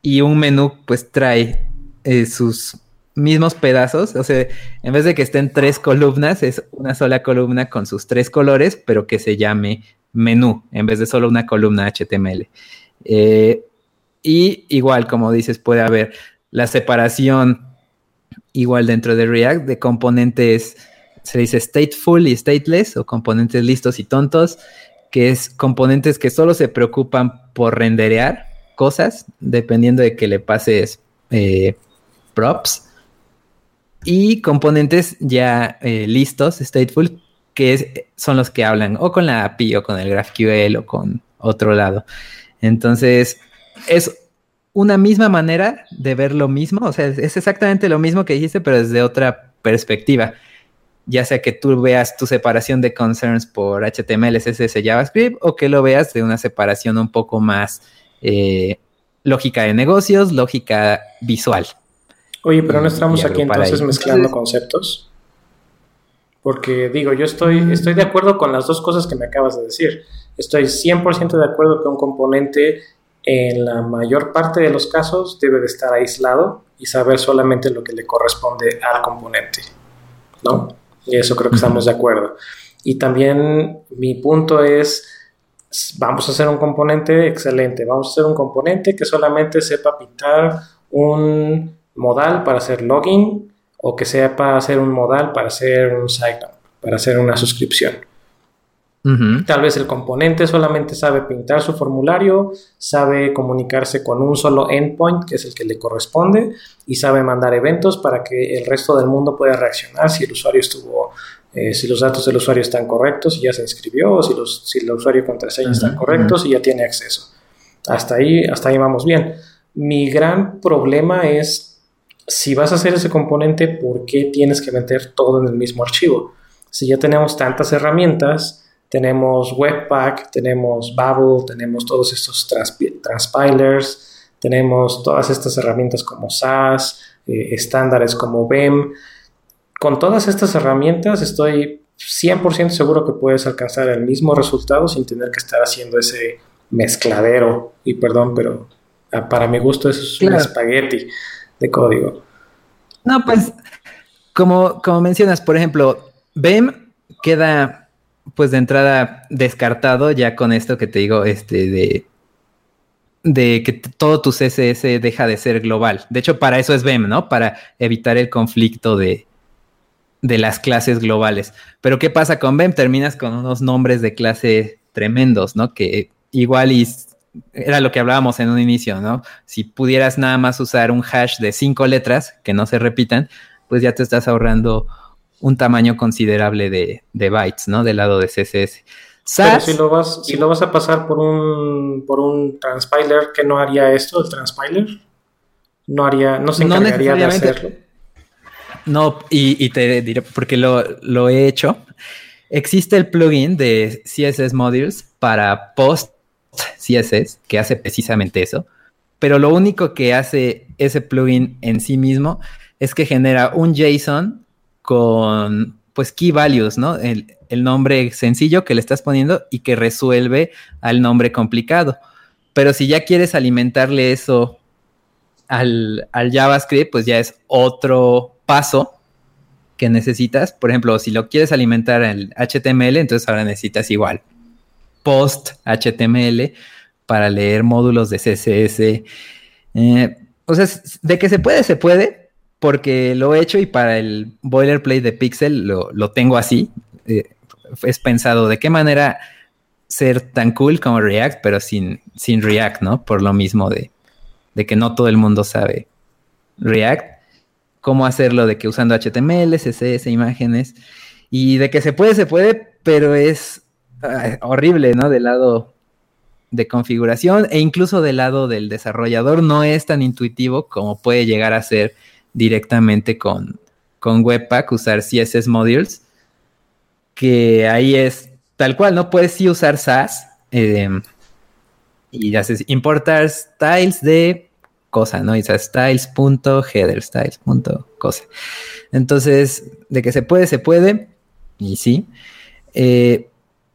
y un menú pues trae eh, sus mismos pedazos, o sea, en vez de que estén tres columnas, es una sola columna con sus tres colores, pero que se llame menú, en vez de solo una columna HTML. Eh, y igual, como dices, puede haber la separación igual dentro de React de componentes, se dice stateful y stateless, o componentes listos y tontos, que es componentes que solo se preocupan por renderear cosas, dependiendo de que le pases eh, props y componentes ya eh, listos, stateful, que son los que hablan o con la API o con el GraphQL o con otro lado. Entonces, es una misma manera de ver lo mismo, o sea, es exactamente lo mismo que dijiste, pero desde otra perspectiva. ya sea que tú veas tu separación de concerns por HTML, CSS, JavaScript, o que lo veas de una separación un poco más eh, lógica de negocios, lógica visual. Oye, pero no estamos aquí entonces mezclando conceptos. Porque digo, yo estoy, estoy de acuerdo con las dos cosas que me acabas de decir. Estoy 100% de acuerdo que un componente en la mayor parte de los casos debe de estar aislado y saber solamente lo que le corresponde al componente. ¿No? Y eso creo que estamos de acuerdo. Y también mi punto es, vamos a hacer un componente excelente, vamos a hacer un componente que solamente sepa pintar un modal para hacer login o que sepa hacer un modal para hacer un sign-up, para hacer una suscripción. Tal vez el componente solamente sabe pintar su formulario, sabe comunicarse con un solo endpoint, que es el que le corresponde, y sabe mandar eventos para que el resto del mundo pueda reaccionar si el usuario estuvo, eh, si los datos del usuario están correctos y ya se inscribió, o si, los, si el usuario y contraseña están correctos y ya tiene acceso. Hasta ahí, hasta ahí vamos bien. Mi gran problema es si vas a hacer ese componente, ¿por qué tienes que meter todo en el mismo archivo? Si ya tenemos tantas herramientas, tenemos Webpack, tenemos Babel, tenemos todos estos transpilers, tenemos todas estas herramientas como SAS, eh, estándares como BEM. Con todas estas herramientas estoy 100% seguro que puedes alcanzar el mismo resultado sin tener que estar haciendo ese mezcladero. Y perdón, pero ah, para mi gusto eso es un espagueti de código. No, pues como, como mencionas, por ejemplo, BEM queda pues de entrada descartado ya con esto que te digo, este, de, de que todo tu CSS deja de ser global. De hecho, para eso es BEM, ¿no? Para evitar el conflicto de, de las clases globales. Pero ¿qué pasa con BEM? Terminas con unos nombres de clase tremendos, ¿no? Que igual y era lo que hablábamos en un inicio, ¿no? Si pudieras nada más usar un hash de cinco letras que no se repitan, pues ya te estás ahorrando un tamaño considerable de, bytes, ¿no? Del lado de CSS. Pero si lo vas, si lo vas a pasar por un, por un transpiler, ¿qué no haría esto, el transpiler? No haría, no se encargaría de hacerlo. No, y, te diré, porque lo, lo, he hecho. Existe el plugin de CSS Modules para Post CSS, que hace precisamente eso. Pero lo único que hace ese plugin en sí mismo es que genera un JSON con pues key values, ¿no? El, nombre sencillo que le estás poniendo y que resuelve al nombre complicado. Pero si ya quieres alimentarle eso al, JavaScript, pues ya es otro paso que necesitas. Por ejemplo, si lo quieres alimentar al HTML, entonces ahora necesitas igual post HTML para leer módulos de CSS. Eh, o sea, de que se puede, se puede, porque lo he hecho y para el boilerplate de Pixel lo, tengo así. Eh, es pensado de qué manera ser tan cool como React, pero sin, sin React, ¿no? Por lo mismo de, que no todo el mundo sabe React. Cómo hacerlo de que usando HTML, CSS, imágenes. Y de que se puede, se puede, pero es horrible, ¿no? Del lado de configuración e incluso del lado del desarrollador no es tan intuitivo como puede llegar a ser directamente con, con Webpack, usar CSS Modules, que ahí es tal cual, ¿no? Puedes sí usar SAS em, y haces importar styles de cosa, ¿no? Y styles.header, styles.cosa. Entonces, de que se puede, se puede, y sí. Eh,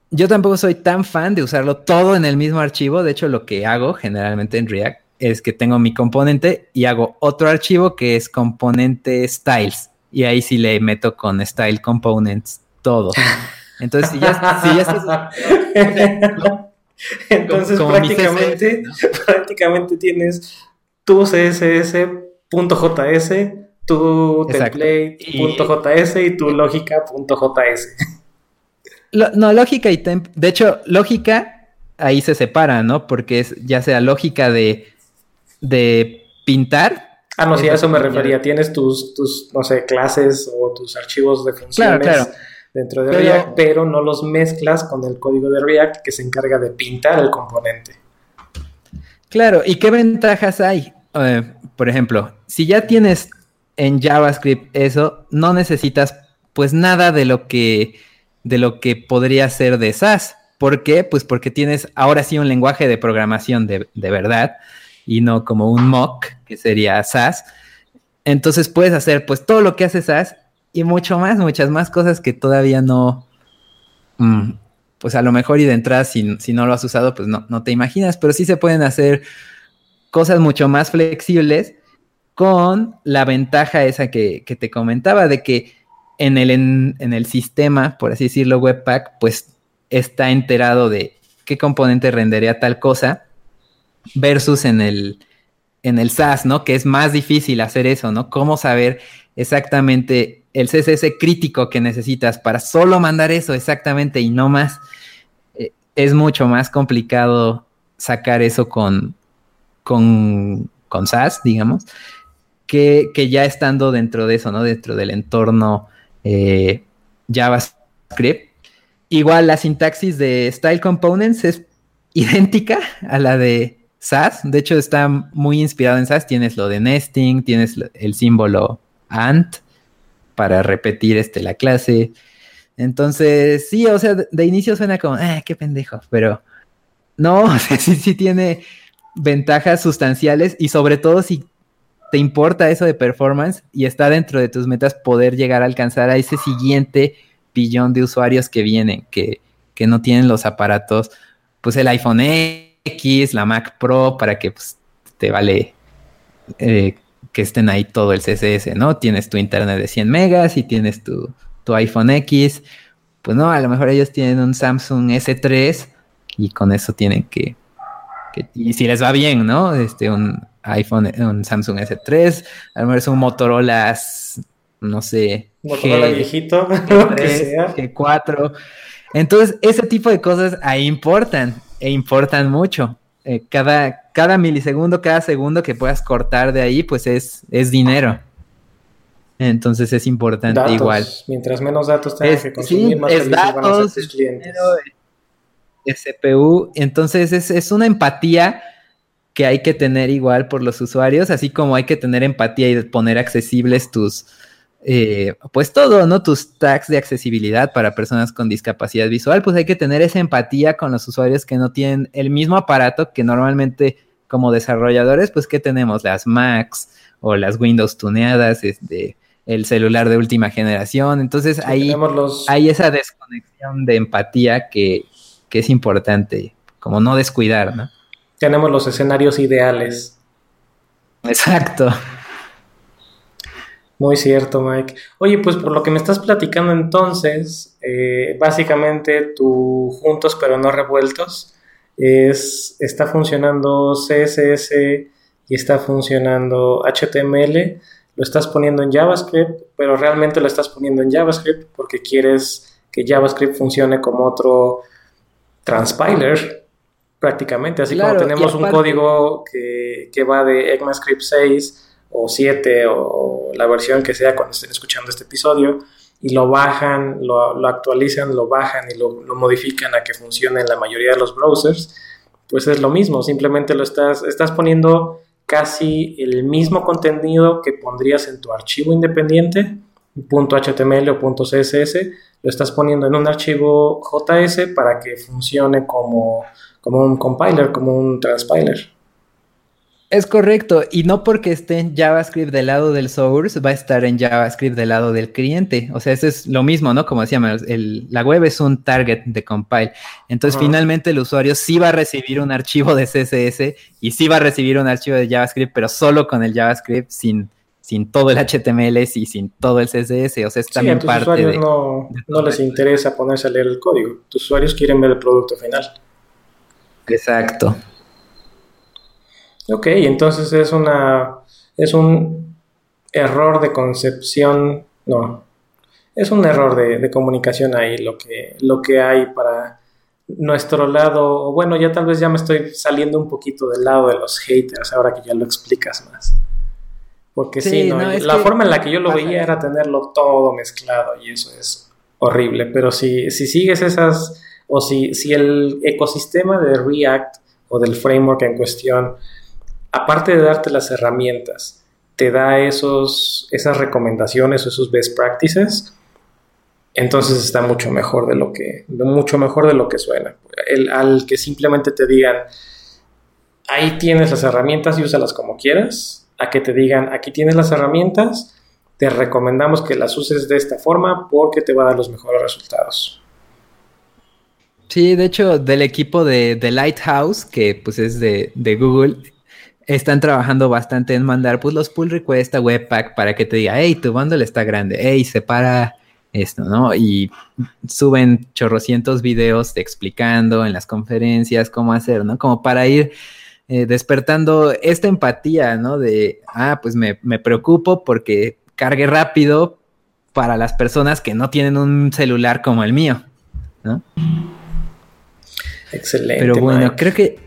yo tampoco soy tan fan de usarlo todo en el mismo archivo. De hecho, lo que hago generalmente en React es que tengo mi componente y hago otro archivo que es componente styles. Y ahí sí le meto con style components todo. (laughs) Entonces, si ya, si ya estás... (laughs) Entonces, prácticamente, (laughs) prácticamente tienes tu CSS.js, tu template.js y tu lógica.js. No, lógica y temp. De hecho, lógica ahí se separa, ¿no? Porque es ya sea lógica de de pintar. Ah, no, sí, a eso me refería. Tienes tus, tus, no sé, clases o tus archivos de funciones dentro de React, pero no los mezclas con el código de React que se encarga de pintar el componente. Claro, ¿y qué ventajas hay? Eh, por ejemplo, si ya tienes en JavaScript eso, no necesitas pues nada de lo que, de lo que podría ser de SAS. ¿Por qué? Pues porque tienes ahora sí un lenguaje de programación de, de verdad y no como un mock, que sería SAS. Entonces puedes hacer pues todo lo que hace SAS y mucho más, muchas más cosas que todavía no, mm, pues a lo mejor y de entrada si, si, no lo has usado, pues no, no te imaginas, pero sí se pueden hacer cosas mucho más flexibles con la ventaja esa que, que te comentaba de que en el, en, en el sistema, por así decirlo, Webpack, pues está enterado de qué componente rendería tal cosa versus en el, en el SAS, ¿no? Que es más difícil hacer eso, ¿no? Cómo saber exactamente el CSS crítico que necesitas para solo mandar eso exactamente y no más. Eh, es mucho más complicado sacar eso con, con, con SAS, digamos, que, que, ya estando dentro de eso, ¿no? Dentro del entorno eh, JavaScript. Igual la sintaxis de Style Components es (laughs) idéntica a la de SAS. De hecho, está muy inspirado en SAS. Tienes lo de nesting, tienes el símbolo ANT para repetir este, la clase. Entonces, sí, o sea, de, inicio suena como, ah, qué pendejo, pero no, (laughs) o sea, sí, sí tiene ventajas sustanciales y sobre todo si te importa eso de performance y está dentro de tus metas poder llegar a alcanzar a ese siguiente billón de usuarios que vienen, que, que no tienen los aparatos, pues el iPhone X, la Mac Pro, para que pues, te vale eh, que estén ahí todo el CSS, ¿no? Tienes tu internet de 100 megas y tienes tu, tu iPhone X. Pues no, a lo mejor ellos tienen un Samsung S3 y con eso tienen que, y si les va bien, ¿no? Este, un iPhone, un Samsung S3, a lo mejor es un Motorola, no sé. Motorola viejito, (laughs) G3, G4. Entonces, ese tipo de cosas ahí importan, e importan mucho. Eh, cada, cada milisegundo, cada segundo que puedas cortar de ahí, pues es, es dinero. Entonces es importante igual. Mientras menos datos tengas que consumir, más es datos, Dinero, es CPU. Entonces es, es una empatía que hay que tener igual por los usuarios, así como hay que tener empatía y poner accesibles tus, eh, pues todo, ¿no? Tus tags de accesibilidad para personas con discapacidad visual, pues hay que tener esa empatía con los usuarios que no tienen el mismo aparato que normalmente como desarrolladores, pues que tenemos las Macs o las Windows tuneadas, este, el celular de última generación, entonces ahí hay esa desconexión de empatía que, que es importante, como no descuidar, ¿no? Tenemos los escenarios ideales. Exacto. Muy cierto, Mike. Oye, pues por lo que me estás platicando entonces, eh, básicamente tu juntos pero no revueltos es, está funcionando CSS y está funcionando HTML, lo estás poniendo en JavaScript, pero realmente lo estás poniendo en JavaScript porque quieres que JavaScript funcione como otro transpiler prácticamente, así como tenemos un código que, que va de ECMAScript 6 o 7 o la versión que sea cuando estén escuchando este episodio y lo bajan, lo, actualizan, lo bajan y lo, modifican a que funcione en la mayoría de los browsers, pues es lo mismo, simplemente lo estás, estás poniendo casi el mismo contenido que pondrías en tu archivo independiente, .html o .css, lo estás poniendo en un archivo JS para que funcione como, como un compiler, como un transpiler. Es correcto, y no porque esté en JavaScript del lado del source, va a estar en JavaScript del lado del cliente. O sea, eso es lo mismo, ¿no? Como decíamos, el, la web es un target de compile. Entonces, finalmente el usuario sí va a recibir un archivo de CSS y sí va a recibir un archivo de JavaScript, pero solo con el JavaScript, sin, sin todo el HTML y sin todo el CSS. O sea, es también parte usuarios de, no, no les interesa ponerse a leer el código. Tus usuarios quieren ver el producto final. Exacto. Ok, entonces es una es un error de concepción, no, es un error de, comunicación ahí lo que, lo que hay para nuestro lado, bueno, ya tal vez ya me estoy saliendo un poquito del lado de los haters, ahora que ya lo explicas más. Porque sí, la forma en la que yo lo veía era tenerlo todo mezclado y eso es horrible, pero si, si sigues esas, o si, si el ecosistema de React o del framework en cuestión aparte de darte las herramientas, te da esos, esas recomendaciones o esos best practices, entonces está mucho mejor de lo que, mucho mejor de lo que suena. El, al que simplemente te digan, ahí tienes las herramientas y úsalas como quieras, a que te digan, aquí tienes las herramientas, te recomendamos que las uses de esta forma porque te va a dar los mejores resultados. Sí, de hecho, del equipo de, Lighthouse, que pues es de, Google, están trabajando bastante en mandar pues los pull requests a Webpack para que te diga, hey, tu bundle está grande, hey, separa esto, ¿no? Y suben chorrocientos videos explicando en las conferencias cómo hacer, ¿no? Como para ir eh, despertando esta empatía, ¿no? De, ah, pues me, me preocupo porque cargue rápido para las personas que no tienen un celular como el mío, ¿no? Excelente. Pero bueno, creo que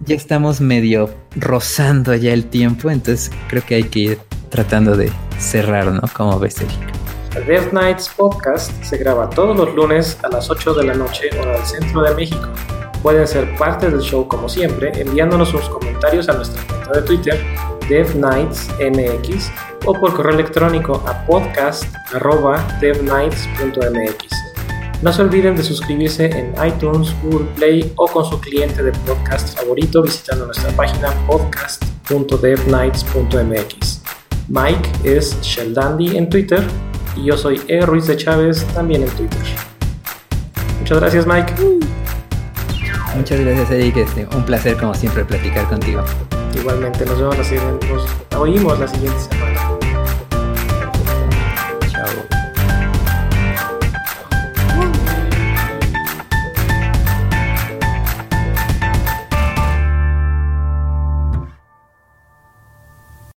ya estamos medio rozando ya el tiempo, entonces creo que hay que ir tratando de cerrar, ¿no? Como ves, Erika. El Death Nights Podcast se graba todos los lunes a las 8 de la noche hora del centro de México. Pueden ser parte del show como siempre enviándonos sus comentarios a nuestra cuenta de Twitter, DevNightsMX, o por correo electrónico a podcast.devnights.mx. No se olviden de suscribirse en iTunes, Google Play o con su cliente de podcast favorito visitando nuestra página podcast.devnights.mx. Mike es Sheldandi en Twitter y yo soy E. Ruiz de Chávez también en Twitter. Muchas gracias Mike. Muchas gracias Eric, este, un placer como siempre platicar contigo. Igualmente nos vemos la siguiente, nos oímos la siguiente semana.